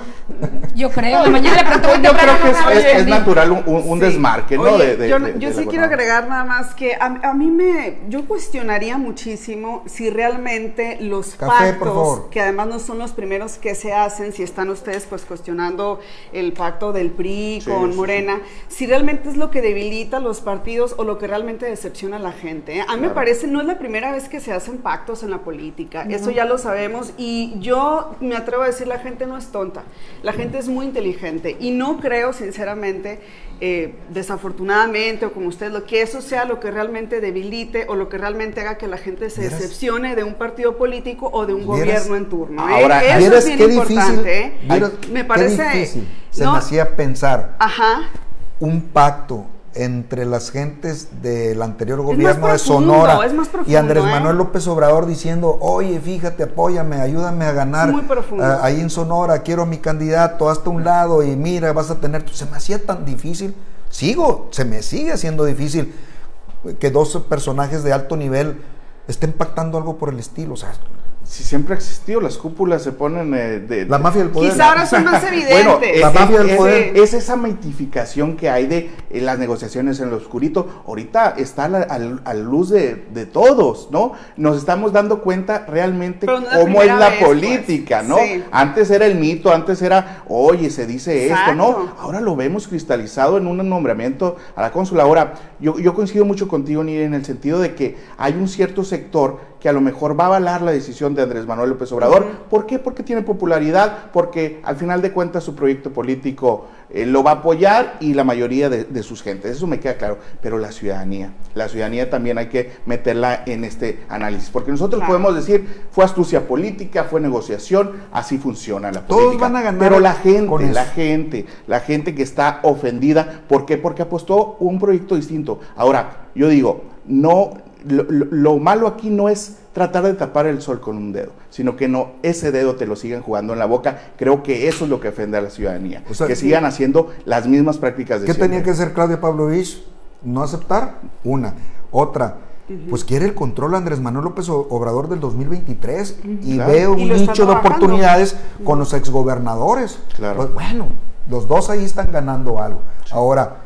Speaker 3: Yo creo, mañana le pregunto
Speaker 1: Yo creo que es, natural un, un- un
Speaker 4: Sí.
Speaker 1: desmarque, ¿no?
Speaker 4: Oye,
Speaker 1: de, de-
Speaker 4: yo
Speaker 1: de-
Speaker 4: yo
Speaker 1: de
Speaker 4: sí quiero agregar nada más que a, a mí me, yo cuestionaría muchísimo si realmente los
Speaker 2: Café,
Speaker 4: pactos, que además no son los primeros que se hacen, si están ustedes pues cuestionando el pacto del PRI
Speaker 1: Sí,
Speaker 4: con
Speaker 1: sí,
Speaker 4: Morena, si realmente es lo que debilita a los partidos o lo que realmente decepciona a la gente. ¿eh? A mí me parece, no es la primera vez que se hacen pactos en la política, eso ya lo sabemos y yo me atrevo a decir, la gente no es tonta, la gente es muy inteligente y no creo sinceramente, eh, desafortunadamente o como usted lo que eso sea lo que realmente debilite o lo que realmente haga que la gente se
Speaker 2: ¿Vieras?
Speaker 4: decepcione de un partido político o de un
Speaker 2: ¿Vieras?
Speaker 4: gobierno en turno. ¿eh?
Speaker 1: Ahora,
Speaker 4: eso
Speaker 2: Vieras
Speaker 4: es bien
Speaker 2: qué difícil,
Speaker 4: importante. ¿eh?
Speaker 2: vieras
Speaker 4: Me
Speaker 2: qué
Speaker 4: parece...
Speaker 2: difícil se
Speaker 4: no,
Speaker 2: me hacía pensar
Speaker 4: Ajá.
Speaker 2: un pacto entre las gentes del anterior gobierno de Sonora y Andrés
Speaker 4: ¿eh?
Speaker 2: Manuel López Obrador diciendo, oye, fíjate, apóyame, ayúdame a ganar ah, ahí en Sonora, quiero a mi candidato, hasta un lado y mira, vas a tener, se me hacía tan difícil, sigo, se me sigue haciendo difícil que dos personajes de alto nivel estén pactando algo por el estilo, o sea,
Speaker 1: Si siempre ha existido, las cúpulas se ponen eh, de...
Speaker 2: la mafia del poder.
Speaker 4: Quizá ahora son más <laughs> evidentes.
Speaker 1: Bueno, es,
Speaker 2: La mafia del
Speaker 1: es-
Speaker 2: poder.
Speaker 1: es esa mitificación que hay de eh, las negociaciones en lo oscurito. Ahorita está a la, al- a la luz de, de todos, ¿no? Nos estamos dando cuenta realmente
Speaker 4: no es
Speaker 1: cómo es la
Speaker 4: vez, pues.
Speaker 1: política, ¿no?
Speaker 4: Sí.
Speaker 1: Antes era el mito, antes era, oye, se dice esto, ¿no? Ahora lo vemos cristalizado en un nombramiento a la cónsul. Ahora, yo, yo coincido mucho contigo, Niri, en el sentido de que hay un cierto sector que a lo mejor va a avalar la decisión de Andrés Manuel López Obrador. ¿Por qué? Porque tiene popularidad, porque al final de cuentas su proyecto político eh, lo va a apoyar y la mayoría de, de sus gentes. Eso me queda claro. Pero la ciudadanía, la ciudadanía también hay que meterla en este análisis, porque nosotros
Speaker 4: Claro.
Speaker 1: podemos decir, fue astucia política, fue negociación, así funciona la
Speaker 2: Todos
Speaker 1: política.
Speaker 2: van a ganar
Speaker 1: Pero la gente, la gente, la gente que está ofendida, ¿por qué? Porque apostó un proyecto distinto. Ahora, yo digo, no, lo, lo- lo malo aquí no es tratar de tapar el sol con un dedo, sino que no, ese dedo te lo sigan jugando en la boca. Creo que eso es lo que ofende a la ciudadanía,
Speaker 2: O sea,
Speaker 1: que sigan haciendo las mismas prácticas de
Speaker 2: ¿Qué
Speaker 1: siempre.
Speaker 2: tenía que hacer Claudia Pavlovich? ¿No aceptar? Una. Otra. Pues quiere el control Andrés Manuel López Obrador del 2023 y
Speaker 1: Claro.
Speaker 2: ve
Speaker 4: Y
Speaker 2: un nicho de oportunidades con los exgobernadores.
Speaker 1: Claro.
Speaker 2: Pues bueno, los dos ahí están ganando algo. Ahora,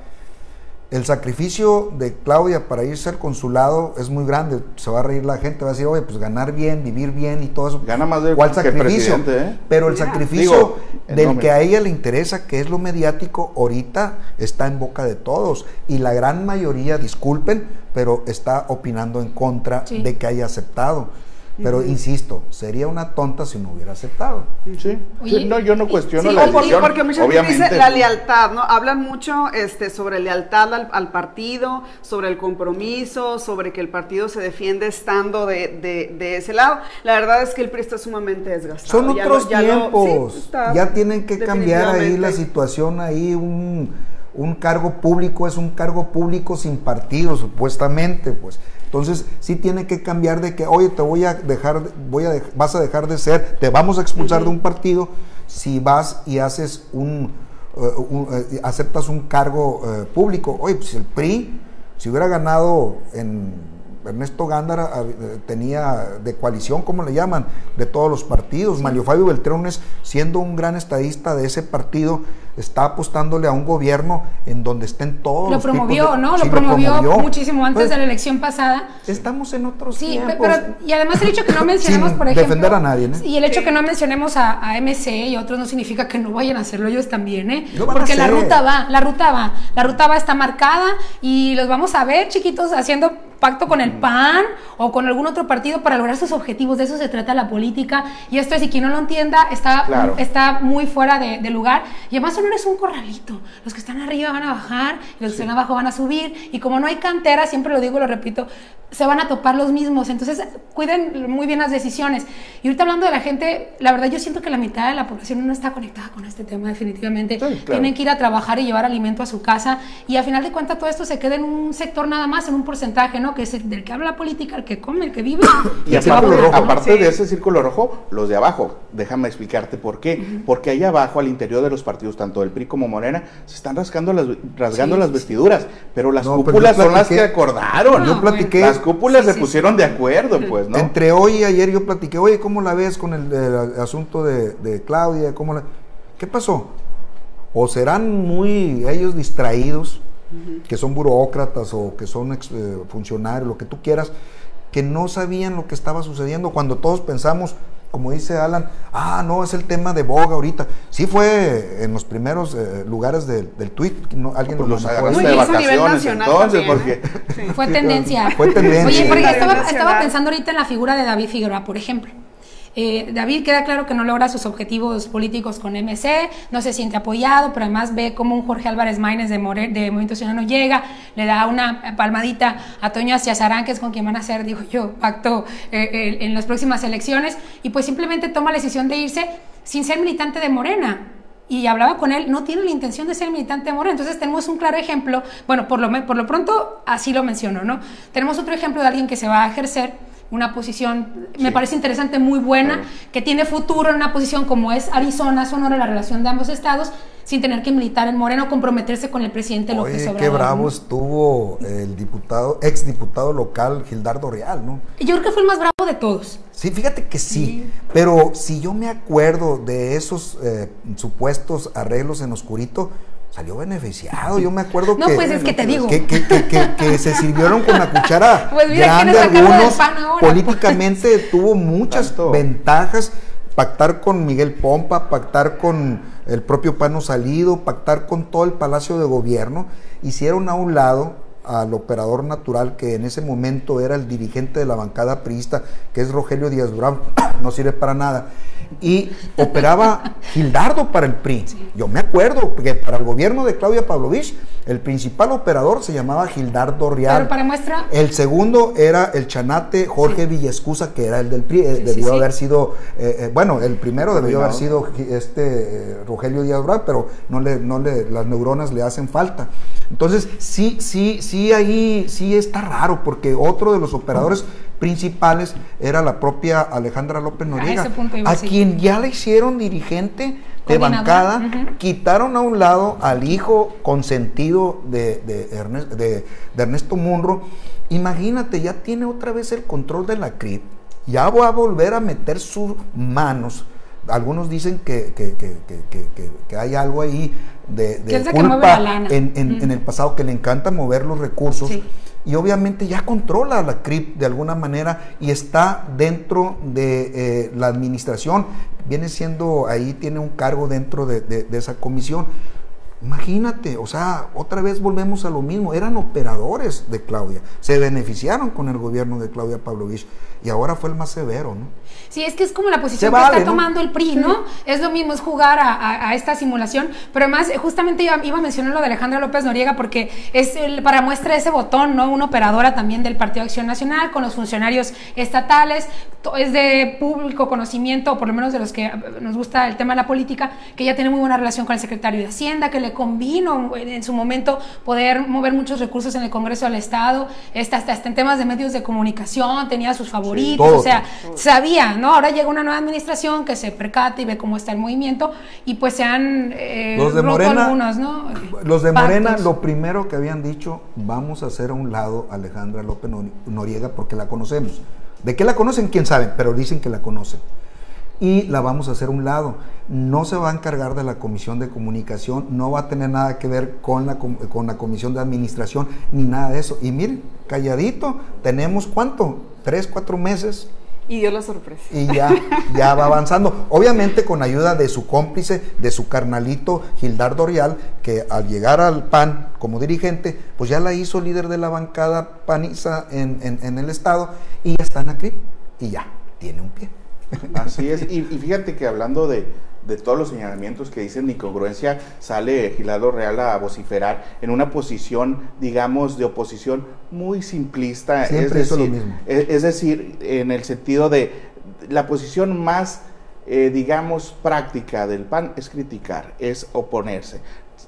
Speaker 2: el sacrificio de Claudia para irse al consulado es muy grande. Se va a reír la gente, va a decir, oye, pues ganar bien, vivir bien y todo eso.
Speaker 1: Gana más de
Speaker 2: ¿Cuál
Speaker 1: que el
Speaker 2: sacrificio?
Speaker 1: presidente, ¿eh?
Speaker 2: Pero el
Speaker 4: Mira.
Speaker 2: sacrificio
Speaker 1: Digo,
Speaker 2: del
Speaker 1: nombre.
Speaker 2: que a ella le interesa, que es lo mediático, ahorita está en boca de todos. Y la gran mayoría, disculpen, pero está opinando en contra
Speaker 3: Sí.
Speaker 2: de que haya aceptado. Pero insisto, sería una tonta si no hubiera aceptado.
Speaker 1: Sí.
Speaker 3: Oye,
Speaker 1: Sí, no, yo no cuestiono
Speaker 3: sí,
Speaker 1: la
Speaker 4: porque,
Speaker 1: decisión.
Speaker 4: porque mucha gente
Speaker 1: Obviamente.
Speaker 4: dice la lealtad, ¿no? Hablan mucho este, sobre lealtad al, al partido, sobre el compromiso, sobre que el partido se defiende estando de, de- de ese lado. La verdad es que el PRI está sumamente desgastado.
Speaker 2: Son
Speaker 4: Ya lo-
Speaker 2: otros
Speaker 4: lo-
Speaker 2: tiempos.
Speaker 4: sí, está,
Speaker 2: ya tienen que cambiar ahí la situación ahí. Un, un cargo público es un cargo público sin partido, supuestamente, pues. Entonces, sí tiene que cambiar de que, oye, te voy a dejar, voy a dej- vas a dejar de ser, te vamos a expulsar de un partido si vas y haces un, un, eh, aceptas un cargo eh, público. Oye, pues el PRI, si hubiera ganado en Ernesto Gándara eh, tenía de coalición, ¿cómo le llaman? De todos los partidos. Mario Fabio Beltrones, siendo un gran estadista de ese partido, está apostándole a un gobierno en donde estén todos
Speaker 3: Lo
Speaker 2: los
Speaker 3: promovió,
Speaker 2: de-
Speaker 3: ¿no?
Speaker 2: Sí,
Speaker 3: lo promovió
Speaker 2: promovió.
Speaker 3: muchísimo antes
Speaker 2: Pues,
Speaker 3: de la elección pasada.
Speaker 2: Estamos en otros
Speaker 3: Sí,
Speaker 2: tiempos.
Speaker 3: pero y además el hecho que no <laughs> mencionemos, por ejemplo,
Speaker 2: defender a nadie, ¿no?
Speaker 3: y el hecho que no mencionemos a, a MC y otros no significa que no vayan a hacerlo ellos también, ¿eh?
Speaker 2: Lo van a
Speaker 3: Porque la ruta va, la ruta va, la ruta va está marcada y los vamos a ver, chiquitos, haciendo pacto con el PAN o con algún otro partido para lograr sus objetivos. De eso se trata la política. Y esto es, y quien no lo entienda, está,
Speaker 1: Claro.
Speaker 3: está muy fuera de, de lugar. Y además solo es un corralito. Los que están arriba van a bajar y los que están abajo van a subir. Y como no hay cantera, siempre lo digo y lo repito, se van a topar los mismos. Entonces, cuiden muy bien las decisiones. Y ahorita hablando de la gente, la verdad yo siento que la mitad de la población no está conectada con este tema definitivamente.
Speaker 1: Sí, claro.
Speaker 3: Tienen que ir a trabajar y llevar alimento a su casa. Y a final de cuentas todo esto se queda en un sector nada más, en un porcentaje, ¿no? Que es el del que habla la política, el que come, el que vive.
Speaker 1: Y
Speaker 2: el
Speaker 1: aparte,
Speaker 2: rojo.
Speaker 1: aparte
Speaker 4: Sí.
Speaker 1: de ese círculo rojo, los de abajo, déjame explicarte por qué. Porque allá abajo, al interior de los partidos, tanto del PRI como Morena, se están rascando las, rasgando
Speaker 3: Sí,
Speaker 1: las vestiduras, pero las
Speaker 2: No, pero
Speaker 1: cúpulas son las que acordaron.
Speaker 3: Yo
Speaker 2: platiqué-
Speaker 1: Las cúpulas
Speaker 3: Sí,
Speaker 1: se
Speaker 3: sí,
Speaker 1: pusieron de acuerdo, pues, ¿no?
Speaker 2: Entre hoy y ayer yo platiqué, oye, ¿cómo la ves con el, el asunto de, de Claudia? ¿Cómo la... ¿Qué pasó? O serán muy ellos distraídos, que son burócratas o que son ex- eh, funcionarios, lo que tú quieras, que no sabían lo que estaba sucediendo cuando todos pensamos, como dice Alan, ah, no, es el tema de boga ahorita. Sí fue en los primeros eh, lugares del, del tweet, no, alguien
Speaker 1: Pues
Speaker 2: lo
Speaker 1: los agarraste de vacaciones
Speaker 4: nacional
Speaker 1: entonces,
Speaker 4: también,
Speaker 1: porque...
Speaker 4: ¿eh? Sí.
Speaker 3: Fue tendencia.
Speaker 2: Fue tendencia.
Speaker 3: Oye, porque estaba, estaba pensando ahorita en la figura de David Figueroa, por ejemplo. Eh, David queda claro que no logra sus objetivos políticos con MC, no se siente apoyado, pero además ve como un Jorge Álvarez Maínez de, More- de Movimiento Ciudadano llega, le da una palmadita a Toño Aciazarán, que es con quien van a hacer, digo yo, pacto eh, en las próximas elecciones, y pues simplemente toma la decisión de irse sin ser militante de Morena y hablaba con él, no tiene la intención de ser militante de Morena. Entonces tenemos un claro ejemplo, bueno, por lo, por lo pronto así lo menciono, ¿no? Tenemos otro ejemplo de alguien que se va a ejercer una posición, me
Speaker 1: Sí.
Speaker 3: parece interesante, muy buena, que tiene futuro en una posición como es Arizona, Sonora, la relación de ambos estados, sin tener que militar en Morena o comprometerse con el presidente López Obrador.
Speaker 2: qué bravo estuvo el diputado, ex diputado local Gildardo Real, ¿no?
Speaker 3: Yo creo que fue el más bravo de todos.
Speaker 2: Sí, fíjate que sí, pero si yo me acuerdo de esos eh, supuestos arreglos en oscurito, salió beneficiado. Yo me acuerdo
Speaker 3: No,
Speaker 2: que,
Speaker 3: pues es que te digo.
Speaker 2: que, que- que- que- que se sirvieron con la cuchara <laughs>
Speaker 3: Pues mira,
Speaker 2: grande
Speaker 3: ¿quién está sacando
Speaker 2: algunos.
Speaker 3: del pan ahora?
Speaker 2: Políticamente tuvo muchas
Speaker 1: Tanto.
Speaker 2: ventajas. Pactar con Miguel Pompa, pactar con el propio Pano Salido, pactar con todo el Palacio de Gobierno, hicieron a un lado al operador natural que en ese momento era el dirigente de la bancada priista, que es Rogelio Díaz Durán, <coughs> no sirve para nada, y operaba <laughs> Gildardo para el PRI. Yo me acuerdo que para el gobierno de Claudia Pavlovich, el principal operador se llamaba Gildardo Real.
Speaker 3: Pero para muestra,
Speaker 2: El segundo era el chanate Jorge Villescusa, que era el del PRI, eh,
Speaker 3: Sí, sí,
Speaker 2: debió
Speaker 3: sí.
Speaker 2: haber sido, eh, eh, bueno, el primero debió haber sido este eh, Rogelio Díaz Bravo, pero no le, no le, las neuronas le hacen falta. Entonces, sí, sí, sí, ahí sí está raro, porque otro de los operadores principales era la propia Alejandra López Noriega,
Speaker 3: iba
Speaker 2: a quien ya le hicieron dirigente de bancada, quitaron a un lado al hijo consentido de, de Ernest- de- de Ernesto Munro. Imagínate, ya tiene otra vez el control de la CRIP. Ya va a volver a meter sus manos algunos dicen que, que, que hay algo ahí de, de
Speaker 3: es
Speaker 2: culpa
Speaker 3: la.
Speaker 2: En, en-
Speaker 3: Mm.
Speaker 2: en el pasado, que le encanta mover los recursos.
Speaker 3: Sí.
Speaker 2: Y obviamente ya controla la CRIP de alguna manera y está dentro de eh, la administración. Viene siendo, ahí tiene un cargo dentro de, de- de esa comisión. Imagínate, o sea, otra vez volvemos a lo mismo. Eran operadores de Claudia. Se beneficiaron con el gobierno de Claudia Pavlovich y ahora fue el más severo, ¿no?
Speaker 3: Sí, es que es como la posición
Speaker 2: Se
Speaker 3: que
Speaker 2: vale,
Speaker 3: está
Speaker 2: ¿no?
Speaker 3: tomando el PRI, ¿no? Es lo mismo, es jugar a, a- a esta simulación, pero además eh, justamente iba, iba a mencionar lo de Alejandra López Noriega porque es el, para muestra ese botón, ¿no? Una operadora también del Partido Acción Nacional con los funcionarios estatales, es de público conocimiento, o por lo menos de los que eh, nos gusta el tema de la política, que ya tiene muy buena relación con el secretario de Hacienda, que le convino en, su momento poder mover muchos recursos en el Congreso del Estado, hasta, hasta, hasta en temas de medios de comunicación, tenía sus favoritos,
Speaker 2: todo.
Speaker 3: o sea, sabía, ¿no? Ahora llega una nueva administración que se percata y ve cómo está el movimiento y pues se han eh,
Speaker 2: Los de
Speaker 3: roto
Speaker 2: Morena,
Speaker 3: algunos, ¿no?
Speaker 2: los de Morena, lo primero que habían dicho, vamos a hacer a un lado a Alejandra López Nor- Noriega porque la conocemos. ¿De qué la conocen? ¿Quién sabe? Pero dicen que la conocen. Y la vamos a hacer a un lado. No se va a encargar de la comisión de comunicación, no va a tener nada que ver con la, con la comisión de administración, ni nada de eso. Y miren, calladito, tenemos cuánto? Tres, cuatro meses
Speaker 4: Y dio la sorpresa.
Speaker 2: y ya, ya va avanzando. Obviamente con ayuda de su cómplice, de su carnalito Gildardo Rial, que al llegar al PAN como dirigente, pues ya la hizo líder de la bancada paniza en, en- en el estado y ya está en la CRIP y ya, tiene un pie.
Speaker 1: Así es, y, y fíjate que hablando de, de todos los señalamientos que dicen incongruencia, sale Gilardo Real a vociferar en una posición, digamos, de oposición muy simplista.
Speaker 2: Siempre
Speaker 1: es
Speaker 2: hizo lo
Speaker 1: decir,
Speaker 2: mismo.
Speaker 1: Es, es decir, en el sentido de la posición más, eh, digamos, práctica del PAN es criticar, es oponerse.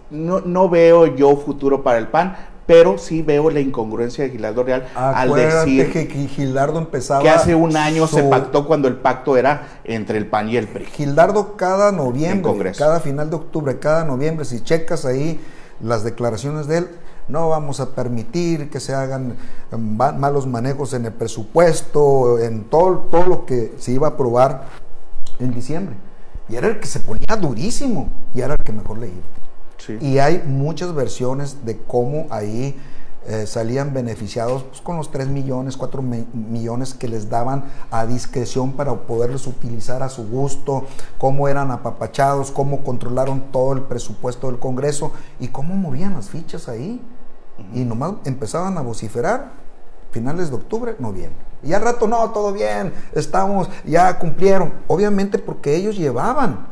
Speaker 1: No, no veo yo futuro para el PAN, pero sí veo la incongruencia de Gilardo Real al decir
Speaker 2: que, que Gildardo empezaba...
Speaker 1: que hace un año se pactó cuando el pacto era entre el PAN y el PRI.
Speaker 2: Gildardo cada noviembre, cada final de octubre, cada noviembre, si checas ahí las declaraciones de él, no vamos a permitir que se hagan em, ma- malos manejos en el presupuesto, en todo, todo lo que se iba a aprobar en diciembre. Y era el que se ponía durísimo y era el que mejor le iba.
Speaker 1: Sí.
Speaker 2: Y hay muchas versiones de cómo ahí eh, salían beneficiados pues, con los 3 millones, 4 mi- millones que les daban a discreción para poderlos utilizar a su gusto, cómo eran apapachados, cómo controlaron todo el presupuesto del Congreso y cómo movían las fichas ahí. Y nomás empezaban a vociferar finales de octubre, noviembre. Y al rato, no, todo bien, estamos, ya cumplieron. Obviamente porque ellos llevaban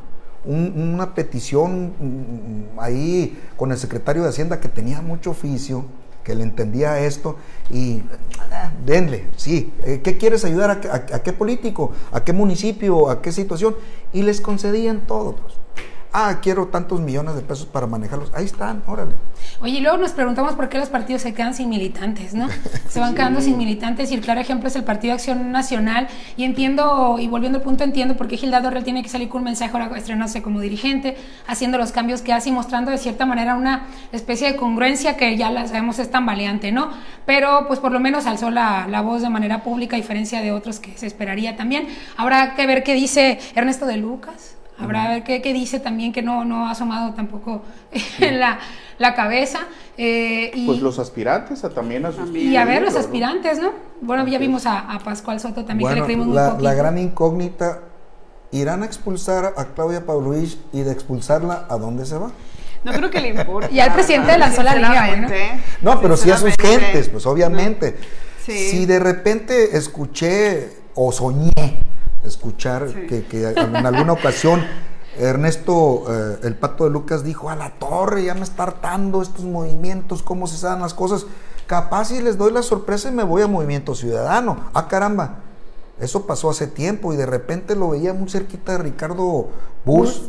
Speaker 2: un- una petición mm, ahí con el secretario de Hacienda que tenía mucho oficio, que le entendía esto y ah, denle, sí, eh, ¿qué quieres ayudar? ¿A, a- qué político? ¿A qué municipio? ¿A qué situación? Y les concedían todo. Ah, quiero tantos millones de pesos para manejarlos. Ahí están, órale.
Speaker 3: Oye, y luego nos preguntamos por qué los partidos se quedan sin militantes, ¿no? <laughs> Se van quedando sin militantes y el claro ejemplo es el Partido Acción Nacional. Y entiendo, y volviendo al punto, entiendo por qué Gildardo Real tiene que salir con un mensaje ahora estrenándose como dirigente, haciendo los cambios que hace y mostrando de cierta manera una especie de congruencia que ya la sabemos es tan ¿no? Pero pues por lo menos alzó la, la voz de manera pública, a diferencia de otros que se esperaría también. Habrá que ver qué dice Ernesto de Lucas. Habrá que ver qué, qué dice también que no, no ha asomado tampoco <laughs> la, la cabeza. eh, y,
Speaker 1: Pues los aspirantes a, también a sus
Speaker 4: También.
Speaker 3: y a ver los aspirantes, ¿no? Bueno, ya vimos a, a Pascual Soto también, que le
Speaker 2: Bueno,
Speaker 3: creímos muy
Speaker 2: la,
Speaker 3: poquito.
Speaker 2: la gran incógnita, ¿irán a expulsar a Claudia Pavlovich y de expulsarla a dónde se va?
Speaker 4: No creo que le importe. <laughs>
Speaker 3: Ya el presidente lanzó la liga,
Speaker 4: Sinceramente.
Speaker 2: No, pero sí a sus gentes, pues obviamente.
Speaker 4: Sí.
Speaker 2: Si de repente escuché o soñé escuchar
Speaker 4: Sí.
Speaker 2: que, que en alguna ocasión Ernesto, eh, el pato de Lucas, dijo, a la torre, ya me está hartando estos movimientos, cómo se dan las cosas. Capaz si les doy la sorpresa y me voy a Movimiento Ciudadano. Ah, caramba. Eso pasó hace tiempo y de repente lo veía muy cerquita de Ricardo Bush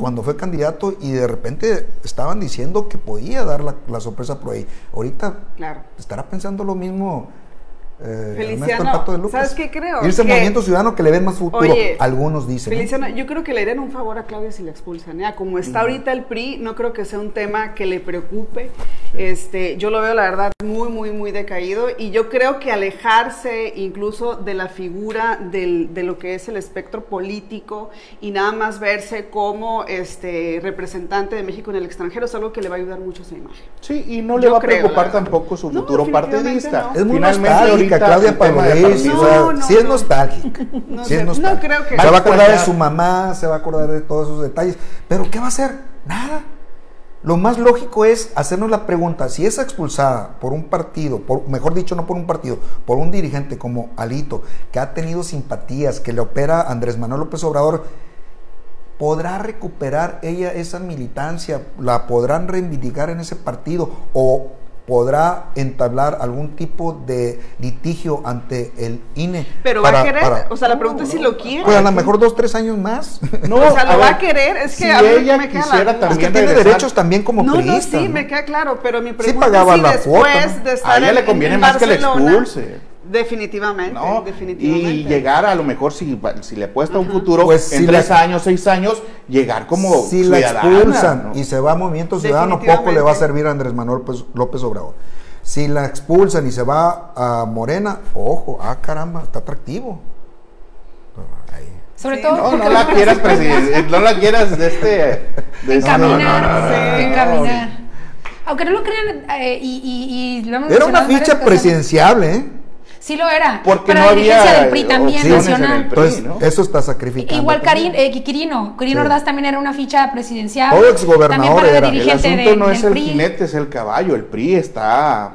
Speaker 2: cuando fue candidato y de repente estaban diciendo que podía dar la, la sorpresa por ahí. Ahorita
Speaker 4: Claro.
Speaker 2: estará pensando lo mismo eh,
Speaker 4: Feliciano,
Speaker 2: Pato de Lucas.
Speaker 4: ¿sabes qué creo?
Speaker 2: Irse al Movimiento Ciudadano que le ven más futuro.
Speaker 4: Oye,
Speaker 2: Algunos dicen. ¿eh?
Speaker 4: Feliciano, yo creo que le harían un favor a Claudia si la expulsan. ¿eh? Como está ahorita el PRI, no creo que sea un tema que le preocupe. Este, yo lo veo, la verdad, muy, muy, muy decaído. Y yo creo que alejarse incluso de la figura del- de lo que es el espectro político y nada más verse como este, representante de México en el extranjero es algo que le va a ayudar mucho a su imagen.
Speaker 1: Sí, y no le
Speaker 4: Yo
Speaker 1: va a preocupar tampoco su futuro partidista.
Speaker 4: no.
Speaker 2: Es muy
Speaker 1: Finalmente,
Speaker 2: nostálgica, Claudia Pavlovich. o sea,
Speaker 4: No, no,
Speaker 2: sí es
Speaker 4: no.
Speaker 2: nostálgica.
Speaker 4: No
Speaker 2: sí es
Speaker 4: no
Speaker 2: nostálgica.
Speaker 4: creo que-
Speaker 2: Se va a acordar de su mamá, se va a acordar de todos esos detalles. Pero ¿qué va a hacer? Nada. Lo más lógico es hacernos la pregunta, si es expulsada por un partido, por, mejor dicho, no por un partido, por un dirigente como Alito, que ha tenido simpatías, que le opera Andrés Manuel López Obrador, ¿podrá recuperar ella esa militancia? ¿La podrán reivindicar en ese partido? ¿O podrá entablar algún tipo de litigio ante el INE?
Speaker 4: Pero va a querer, o sea, la pregunta es si lo quiere.
Speaker 2: Pues a lo mejor dos, tres años más.
Speaker 1: No,
Speaker 4: O sea, lo va
Speaker 1: ver,
Speaker 4: a querer, es que
Speaker 1: si
Speaker 4: a mí
Speaker 1: ella
Speaker 4: me queda la
Speaker 1: quisiera
Speaker 4: duda.
Speaker 2: es que
Speaker 1: también
Speaker 2: tiene
Speaker 1: regresar-
Speaker 2: derechos también como
Speaker 4: No, no, sí,
Speaker 2: ¿no?
Speaker 4: me queda claro, pero mi pregunta
Speaker 2: pagaba
Speaker 4: es si
Speaker 2: la
Speaker 4: después
Speaker 2: cuota, ¿no?
Speaker 4: de
Speaker 1: A
Speaker 4: estar
Speaker 1: ella
Speaker 4: en,
Speaker 1: le conviene
Speaker 4: en
Speaker 1: más que la
Speaker 4: Barcelona,
Speaker 1: expulse.
Speaker 4: Definitivamente,
Speaker 1: ¿no?
Speaker 4: definitivamente.
Speaker 1: Y llegar a lo mejor si, si le apuesta un futuro
Speaker 2: Pues
Speaker 1: en
Speaker 2: si
Speaker 1: tres
Speaker 2: la-
Speaker 1: años, seis años, llegar como
Speaker 2: si la expulsan
Speaker 1: ¿no?
Speaker 2: y se va a Movimiento Ciudadano, poco le va a servir a Andrés Manuel López, López Obrador. Si la expulsan y se va a Morena, ojo, ah, caramba, está atractivo. Ahí.
Speaker 3: Sobre
Speaker 4: Sí,
Speaker 3: todo
Speaker 1: No, la quieras presidente, no la quieras de este de este-
Speaker 3: encaminar,
Speaker 1: no, no, no, no, no,
Speaker 3: encaminar. Aunque no lo crean, eh, y, y- y lo hemos
Speaker 2: Era una ficha presidenciable, ¿eh?
Speaker 3: Sí lo era.
Speaker 1: Porque
Speaker 3: para
Speaker 1: no
Speaker 3: la dirigencia
Speaker 1: había
Speaker 3: del PRI también nacional.
Speaker 1: el PRI.
Speaker 2: Entonces,
Speaker 1: ¿no?
Speaker 2: eso está sacrificando.
Speaker 3: Igual. Karin, eh, Quirino, Quirino
Speaker 2: Sí.
Speaker 3: Ordaz también era una ficha presidencial.
Speaker 2: Todo exgobernador
Speaker 3: También para
Speaker 2: era.
Speaker 3: la
Speaker 2: El
Speaker 1: asunto
Speaker 3: de-
Speaker 1: no es
Speaker 3: del
Speaker 1: el
Speaker 3: PRI.
Speaker 1: jinete, es el caballo. El PRI está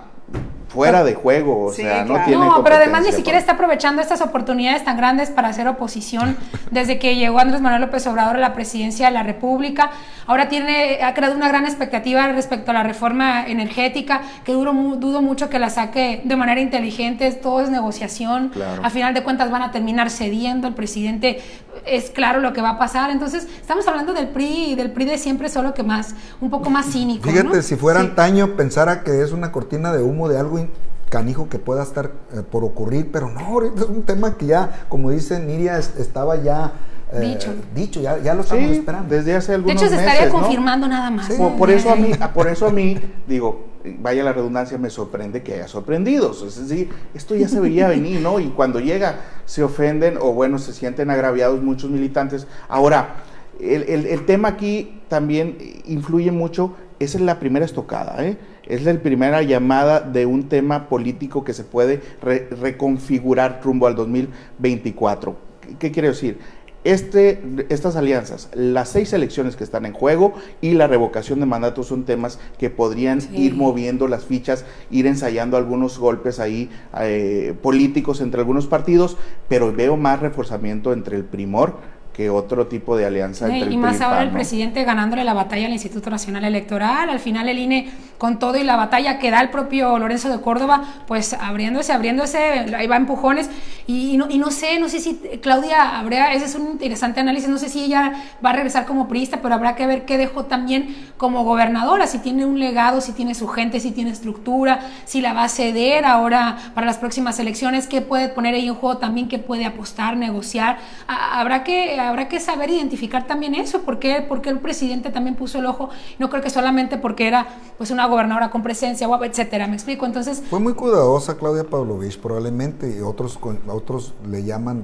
Speaker 1: fuera de juego, o
Speaker 4: Sí,
Speaker 1: sea, no
Speaker 4: claro.
Speaker 1: tiene
Speaker 3: No, pero además ni siquiera está aprovechando estas oportunidades tan grandes para hacer oposición <laughs> desde que llegó Andrés Manuel López Obrador a la presidencia de la República. Ahora tiene, ha creado una gran expectativa respecto a la reforma energética, que duro dudo mucho que la saque de manera inteligente, todo es negociación.
Speaker 1: Claro.
Speaker 3: A final de cuentas van a terminar cediendo, el presidente es claro lo que va a pasar. Entonces, estamos hablando del PRI y del PRI de siempre, solo que más, un poco más cínico.
Speaker 2: Fíjate,
Speaker 3: ¿no?
Speaker 2: si fuera
Speaker 3: Sí.
Speaker 2: antaño, pensara que es una cortina de humo de algo canijo que pueda estar eh, por ocurrir, pero no, ahorita es un tema que ya, como dice Niria, es- estaba ya eh,
Speaker 3: Dicho.
Speaker 2: dicho, ya, ya lo estamos
Speaker 1: Sí,
Speaker 2: esperando.
Speaker 1: desde hace
Speaker 3: De
Speaker 1: algunos
Speaker 3: hecho, se estaría
Speaker 1: meses, ¿no?
Speaker 3: confirmando nada más.
Speaker 2: Sí.
Speaker 1: Por, por eso a mí, por eso a mí, digo, vaya la redundancia, me sorprende que haya sorprendidos. Es decir, esto ya se veía venir, ¿no? Y cuando llega, se ofenden o bueno, se sienten agraviados muchos militantes. Ahora, el, el- el tema aquí también influye mucho, esa es la primera estocada, ¿eh? Es la primera llamada de un tema político que se puede re- reconfigurar rumbo al 2024. ¿Qué, qué quiere decir? Este, estas alianzas, las seis elecciones que están en juego y la revocación de mandatos son temas que podrían
Speaker 3: Sí.
Speaker 1: ir moviendo las fichas, ir ensayando algunos golpes ahí eh, políticos entre algunos partidos, pero veo más reforzamiento entre el primor que otro tipo de alianza
Speaker 3: Sí,
Speaker 1: entre el
Speaker 3: y más
Speaker 1: PRI
Speaker 3: ahora
Speaker 1: PAN,
Speaker 3: el
Speaker 1: ¿no?
Speaker 3: presidente ganándole la batalla al Instituto Nacional Electoral. Al final el INE, con todo y la batalla que da el propio Lorenzo de Córdoba, pues abriéndose, abriéndose, ahí va empujones. Y, y no, y no sé, no sé si Claudia habría, ese es un interesante análisis, no sé si ella va a regresar como priista, pero habrá que ver qué dejó también como gobernadora, si tiene un legado, si tiene su gente, si tiene estructura, si la va a ceder ahora para las próximas elecciones, qué puede poner ahí en juego también, qué puede apostar, negociar. A- habrá que habrá que saber identificar también eso, porque porque el presidente también puso el ojo, no creo que solamente porque era pues una gobernadora con presencia, guapa, etcétera, me explico. Entonces,
Speaker 2: Fue muy cuidadosa Claudia Pavlovich, probablemente, y otros, con- otros le llaman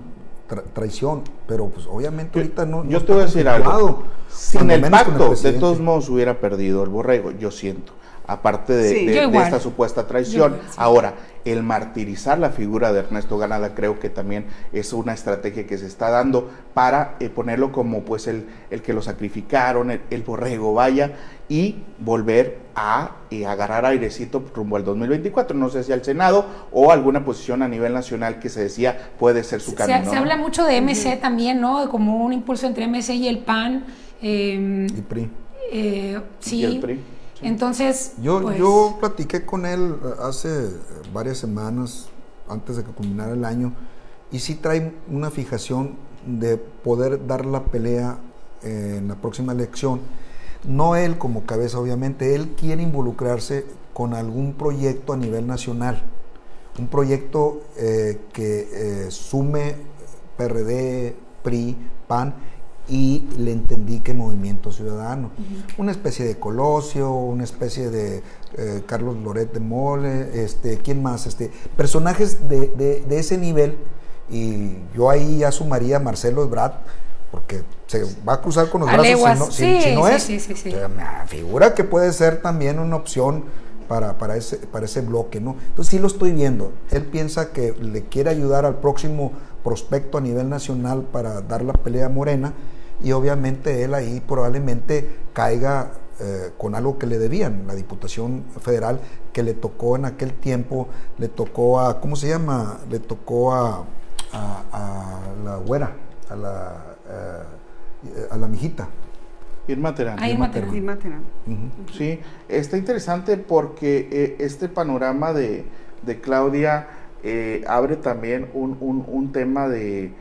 Speaker 2: tra- traición, pero pues obviamente ahorita no. no
Speaker 1: Yo te voy a decir algo. Sin el pacto, de todos modos hubiera perdido el borrego, yo siento. Aparte de,
Speaker 4: Sí.
Speaker 1: de-
Speaker 3: Yo
Speaker 1: de
Speaker 3: igual.
Speaker 1: esta supuesta traición.
Speaker 3: igual, sí.
Speaker 1: Ahora, el martirizar la figura de Ernesto Ganada creo que también es una estrategia que se está dando para eh, ponerlo como pues el, el que lo sacrificaron, el, el borrego, vaya, y volver a eh, agarrar airecito rumbo al 2024. No sé si al Senado o alguna posición a nivel nacional que se decía puede ser su
Speaker 3: se,
Speaker 1: camino.
Speaker 3: se
Speaker 1: ¿no?
Speaker 3: habla mucho de MC también, ¿no? Como un impulso entre MC y el PAN. eh,
Speaker 2: Y PRI.
Speaker 3: eh, sí.
Speaker 1: Y el PRI, sí.
Speaker 3: Entonces,
Speaker 2: Yo,
Speaker 3: pues,
Speaker 2: yo platiqué con él eh, hace eh, varias semanas, antes de que culminara el año, y sí trae una fijación de poder dar la pelea en la próxima elección. No él como cabeza, obviamente, él quiere involucrarse con algún proyecto a nivel nacional. un proyecto eh, que eh, sume PRD, PRI, PAN y le entendí que Movimiento Ciudadano. Una especie de Colosio, una especie de eh, Carlos Loret de Mole, este, ¿quién más? Este, personajes de, de, de ese nivel y yo ahí ya sumaría a Marcelo Ebrard, porque se va a cruzar con los brazos si no, si, si no es.
Speaker 3: Sí, sí, sí,
Speaker 2: me figura que puede ser también una opción para, para, ese, para ese bloque, ¿no? Entonces sí lo estoy viendo. Él piensa que le quiere ayudar al próximo prospecto a nivel nacional para dar la pelea a Morena y obviamente él ahí probablemente caiga eh, con algo que le debían, la Diputación Federal que le tocó en aquel tiempo, le tocó a, ¿cómo se llama? Le tocó a, a, a la güera, a la, eh, a la mijita.
Speaker 1: Irma Terán.
Speaker 3: Ah, Irma Terán.
Speaker 4: Irma Terán.
Speaker 1: Sí, está interesante porque eh, este panorama de, de Claudia eh, abre también un, un- un tema de,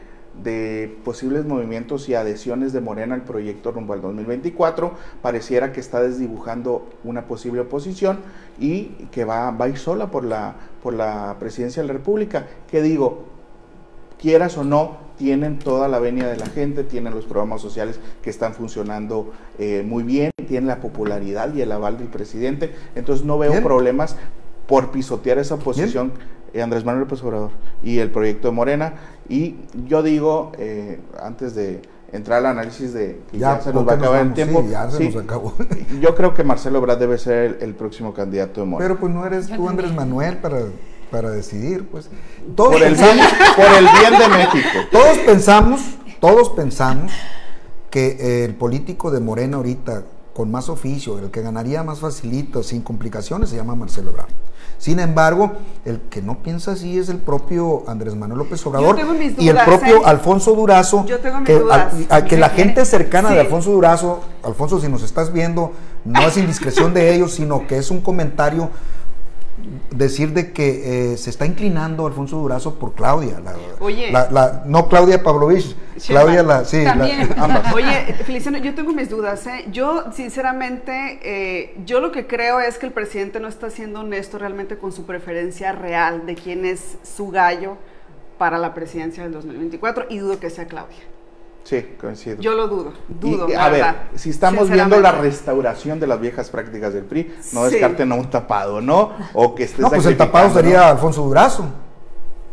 Speaker 1: de posibles movimientos y adhesiones de Morena al proyecto rumbo al 2024. Pareciera que está desdibujando una posible oposición y que va, va a ir sola por la, por la presidencia de la República. Que digo, quieras o no, tienen toda la venia de la gente, tienen los programas sociales que están funcionando eh, muy bien, tienen la popularidad y el aval del presidente, entonces no veo
Speaker 2: Bien.
Speaker 1: problemas por pisotear esa oposición eh, Andrés Manuel López Obrador y el proyecto de Morena. Y yo digo, eh, antes de entrar al análisis de que ya, se nos
Speaker 2: ¿con
Speaker 1: va a acabar el
Speaker 2: vamos?
Speaker 1: tiempo,
Speaker 2: Sí, ya se
Speaker 1: sí,
Speaker 2: nos acabó. <laughs>
Speaker 1: yo creo que Marcelo Ebrard debe ser el, el próximo candidato de Morena.
Speaker 2: Pero pues no eres tú, Andrés. Manuel, para, para decidir, pues. Todos
Speaker 1: por, el bien,
Speaker 2: pensamos,
Speaker 1: por el bien de México.
Speaker 2: todos pensamos, todos pensamos que el político de Morena ahorita, con más oficio, el que ganaría más facilito, sin complicaciones, se llama Marcelo Ebrard. Sin embargo, el que no piensa así es el propio Andrés Manuel López Obrador
Speaker 4: tengo mis
Speaker 2: y el
Speaker 4: dudas,
Speaker 2: propio. Alfonso Durazo,
Speaker 4: Yo tengo mis
Speaker 2: que,
Speaker 4: dudas.
Speaker 2: a- a- que la gente cercana de. Alfonso Durazo, Alfonso, si nos estás viendo, no es indiscreción de ellos, sino que es un comentario decir de que eh, se está inclinando Alfonso Durazo por Claudia. La,
Speaker 4: Oye.
Speaker 2: la- la- no Claudia Pavlovich. Claudia la, sí, la-
Speaker 3: También. <laughs>
Speaker 4: Oye, Feliciano, yo tengo mis dudas. ¿eh? Yo, sinceramente, eh, yo lo que creo es que el presidente no está siendo honesto realmente con su preferencia real de quién es su gallo para la presidencia del 2024 y dudo que sea Claudia.
Speaker 1: Sí, coincido.
Speaker 4: Yo lo dudo, dudo.
Speaker 1: Y, a ver, si estamos viendo la restauración de las viejas prácticas del PRI, no
Speaker 4: Sí.
Speaker 1: descarten a un tapado, ¿no? O que esté
Speaker 2: No, pues el tapado
Speaker 1: ¿no?
Speaker 2: sería Alfonso Durazo.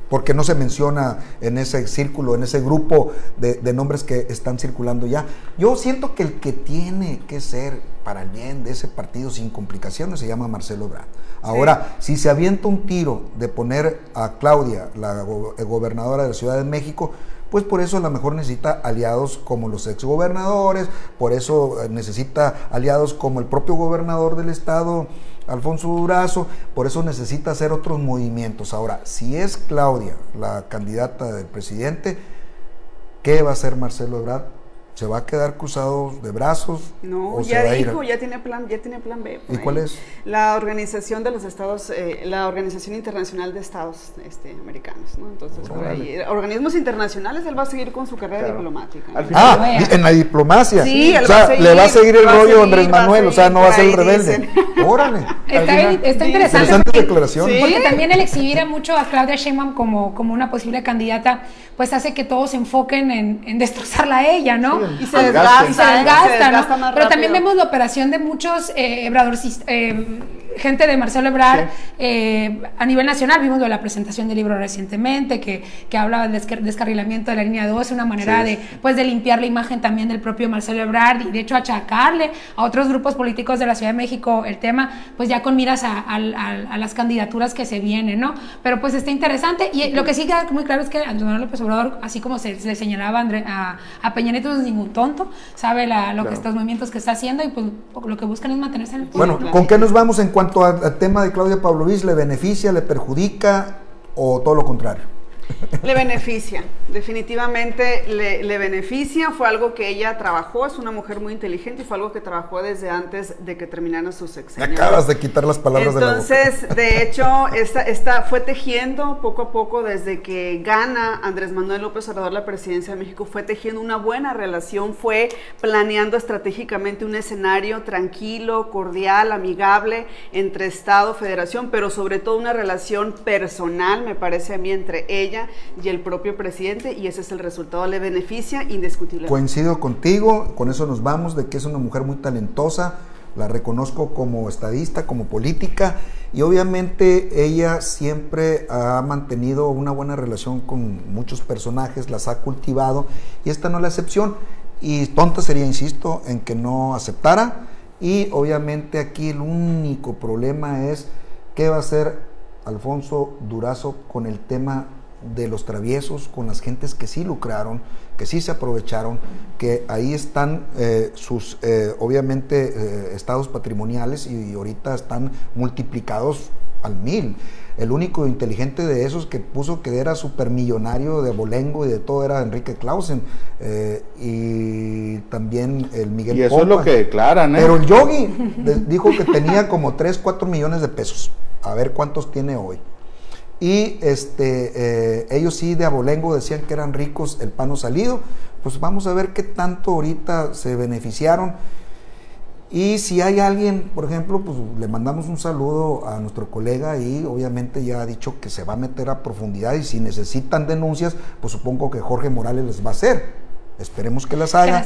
Speaker 2: Porque no se menciona en ese círculo, en ese grupo de, de nombres que están circulando ya. Yo siento que el que tiene que ser para el bien de ese partido sin complicaciones se llama Marcelo Ebrard. Ahora, si se avienta un tiro de poner a Claudia, la go- gobernadora de la Ciudad de México, pues por eso a lo mejor necesita aliados como los exgobernadores, por eso eh, necesita aliados como el propio gobernador del estado, Alfonso Durazo, por eso necesita hacer otros movimientos. Ahora, si es Claudia la candidata del presidente, ¿qué va a hacer Marcelo Ebrard? ¿Se va a quedar cruzado de brazos?
Speaker 4: No,
Speaker 2: o se
Speaker 4: ya
Speaker 2: va a ir?
Speaker 4: dijo, ya tiene plan, ya tiene plan B. por
Speaker 2: ¿Y
Speaker 4: ahí.
Speaker 2: cuál es?
Speaker 4: La Organización de los Estados, eh, la Organización Internacional de Estados este, Americanos, ¿no? Entonces, por ahí,
Speaker 2: Órale.
Speaker 4: organismos internacionales, él va a seguir con su carrera
Speaker 1: Claro.
Speaker 4: diplomática. ¿no?
Speaker 1: Al final-
Speaker 2: Ah, en la diplomacia.
Speaker 4: Sí, él
Speaker 2: o
Speaker 4: va a
Speaker 2: sea,
Speaker 4: seguir,
Speaker 2: le va a seguir el
Speaker 4: a
Speaker 2: rollo
Speaker 4: seguir,
Speaker 2: Andrés
Speaker 4: a
Speaker 2: Manuel, o sea, no va a ser el rebelde.
Speaker 4: dicen.
Speaker 2: Órale.
Speaker 3: Está, interesante. Porque-
Speaker 2: declaraciones.
Speaker 3: Porque también el exhibir a mucho a Claudia Sheinbaum como, como una posible candidata, pues hace que todos se enfoquen en, en destrozarla a ella, ¿no?
Speaker 1: Sí,
Speaker 4: Y se desgasta,
Speaker 3: Y se
Speaker 4: ¿eh?
Speaker 3: desgasta,
Speaker 4: Se desgasta
Speaker 3: Pero también vemos la operación de muchos eh, eh, gente de Marcelo Ebrard
Speaker 1: Sí.
Speaker 3: eh, a nivel nacional. Vimos la presentación del libro recientemente, que, que habla del descar- descarrilamiento de la línea 2, una manera
Speaker 1: Sí.
Speaker 3: de, pues, de limpiar la imagen también del propio Marcelo Ebrard y de hecho achacarle a otros grupos políticos de la Ciudad de México el tema, pues ya con miras a, a- a- a las candidaturas que se vienen, ¿no? Pero pues está interesante y lo que sí queda muy claro es que Andrés Manuel López Obrador, así como se, le señalaba a, André- a, a Peña Nieto, no es ningún tonto, sabe la- lo que
Speaker 1: Claro.
Speaker 3: estos movimientos que está haciendo y pues lo que buscan es mantenerse en el poder.
Speaker 2: Bueno. ¿con qué nos vamos en cuanto a- al tema de Claudia Pavlovich? ¿Le beneficia, le perjudica o todo lo contrario?
Speaker 4: Le beneficia, definitivamente le, le, beneficia, fue algo que ella trabajó, es una mujer muy inteligente y fue algo que trabajó desde antes de que terminaran sus sexenio.
Speaker 2: acabas de quitar las palabras
Speaker 4: Entonces,
Speaker 2: de la
Speaker 4: boca. de hecho, esta, esta fue tejiendo poco a poco desde que gana Andrés Manuel López Obrador la presidencia de México, fue tejiendo una buena relación, fue planeando estratégicamente un escenario tranquilo, cordial, amigable entre Estado, Federación, pero sobre todo una relación personal, me parece a mí, entre ella y el propio presidente y ese es el resultado, le beneficia indiscutiblemente.
Speaker 2: Coincido contigo, con eso nos vamos, de que es una mujer muy talentosa, la reconozco como estadista, como política y obviamente ella siempre ha mantenido una buena relación con muchos personajes, las ha cultivado y esta no es la excepción. Y tonta sería, insisto, en que no aceptara y obviamente aquí el único problema es qué va a hacer Alfonso Durazo con el tema de los traviesos, con las gentes que sí lucraron, que sí se aprovecharon, que ahí están eh, sus, eh, obviamente, eh, estados patrimoniales y, ahorita están multiplicados al mil. El único inteligente de esos que puso que era supermillonario de Bolengo y de todo era Enrique Clausen. y también el Miguel
Speaker 1: Y eso es lo que declaran, ¿eh?
Speaker 2: Pero el Yogi dijo que tenía como 3, 4 millones de pesos. A ver cuántos tiene hoy. Y este, eh, ellos sí de abolengo decían que eran ricos el pano salido. Pues vamos a ver qué tanto ahorita se beneficiaron. Y si hay alguien, por ejemplo, pues le mandamos un saludo a nuestro colega y obviamente ya ha dicho que se va a meter a profundidad y si necesitan denuncias, pues supongo que Jorge Morales les va a hacer. Esperemos que las haga,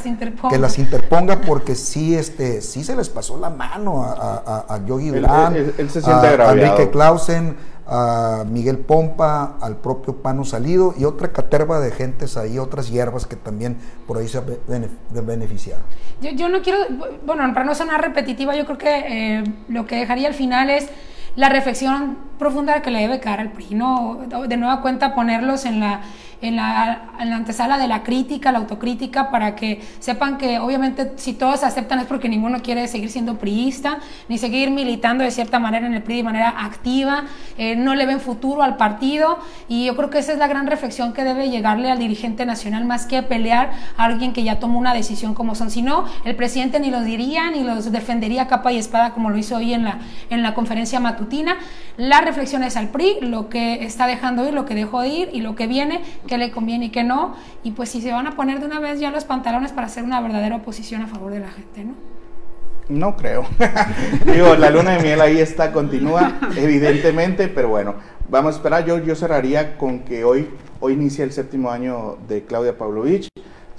Speaker 2: que las interponga, porque sí, este, sí se les pasó la mano a, a, Yogi Durán, a Enrique Clausen, a Miguel Pompa, al propio Pano Salido y otra caterva de gentes ahí, otras hierbas que también por ahí se beneficiaron.
Speaker 3: Yo, yo no quiero, bueno, para no sonar repetitiva, yo creo que eh, lo que dejaría al final es la reflexión profunda que le debe caer al PRI, ¿no? De nueva cuenta ponerlos en la en la, en la, antesala de la crítica, la autocrítica, para que sepan que obviamente si todos aceptan es porque ninguno quiere seguir siendo priista, ni seguir militando de cierta manera en el PRI de manera activa, eh, no le ven futuro al partido y yo creo que esa es la gran reflexión que debe llegarle al dirigente nacional más que pelear a alguien que ya tomó una decisión como son. Si no, el presidente ni los diría ni los defendería capa y espada como lo hizo hoy en la, en la conferencia matutina. La reflexión es al PRI, lo que está dejando ir, lo que dejó de ir y lo que viene, que le conviene y que no, y pues si se van a poner de una vez ya los pantalones para hacer una verdadera oposición a favor de la gente, ¿no?
Speaker 1: No creo. <laughs> Digo, la luna de miel ahí está, continúa, <laughs> evidentemente, pero bueno, vamos a esperar. Yo, yo cerraría con que hoy, hoy inicia el séptimo año de Claudia Pavlovich.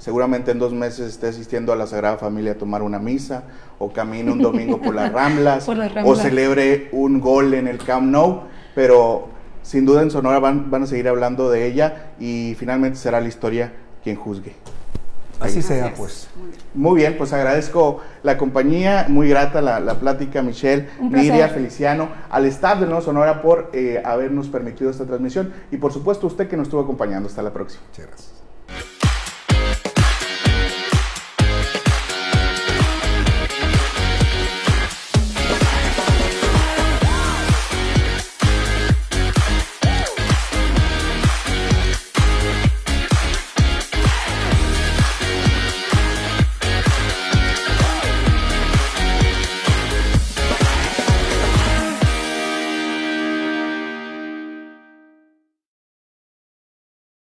Speaker 1: Seguramente en dos meses esté asistiendo a la Sagrada Familia a tomar una misa, o camine un domingo por las <laughs> Ramblas, por las Ramblas. o celebre un gol en el Camp Nou, pero sin duda en Sonora van, van a seguir hablando de ella y finalmente será la historia quien juzgue.
Speaker 2: Así sea, pues.
Speaker 1: Muy bien, pues agradezco la compañía, muy grata la, la plática, Michelle, Nidia, Feliciano, al staff de Nuevo Sonora por eh, habernos permitido esta transmisión y por supuesto usted que nos estuvo acompañando. Hasta la próxima.
Speaker 2: Muchas gracias.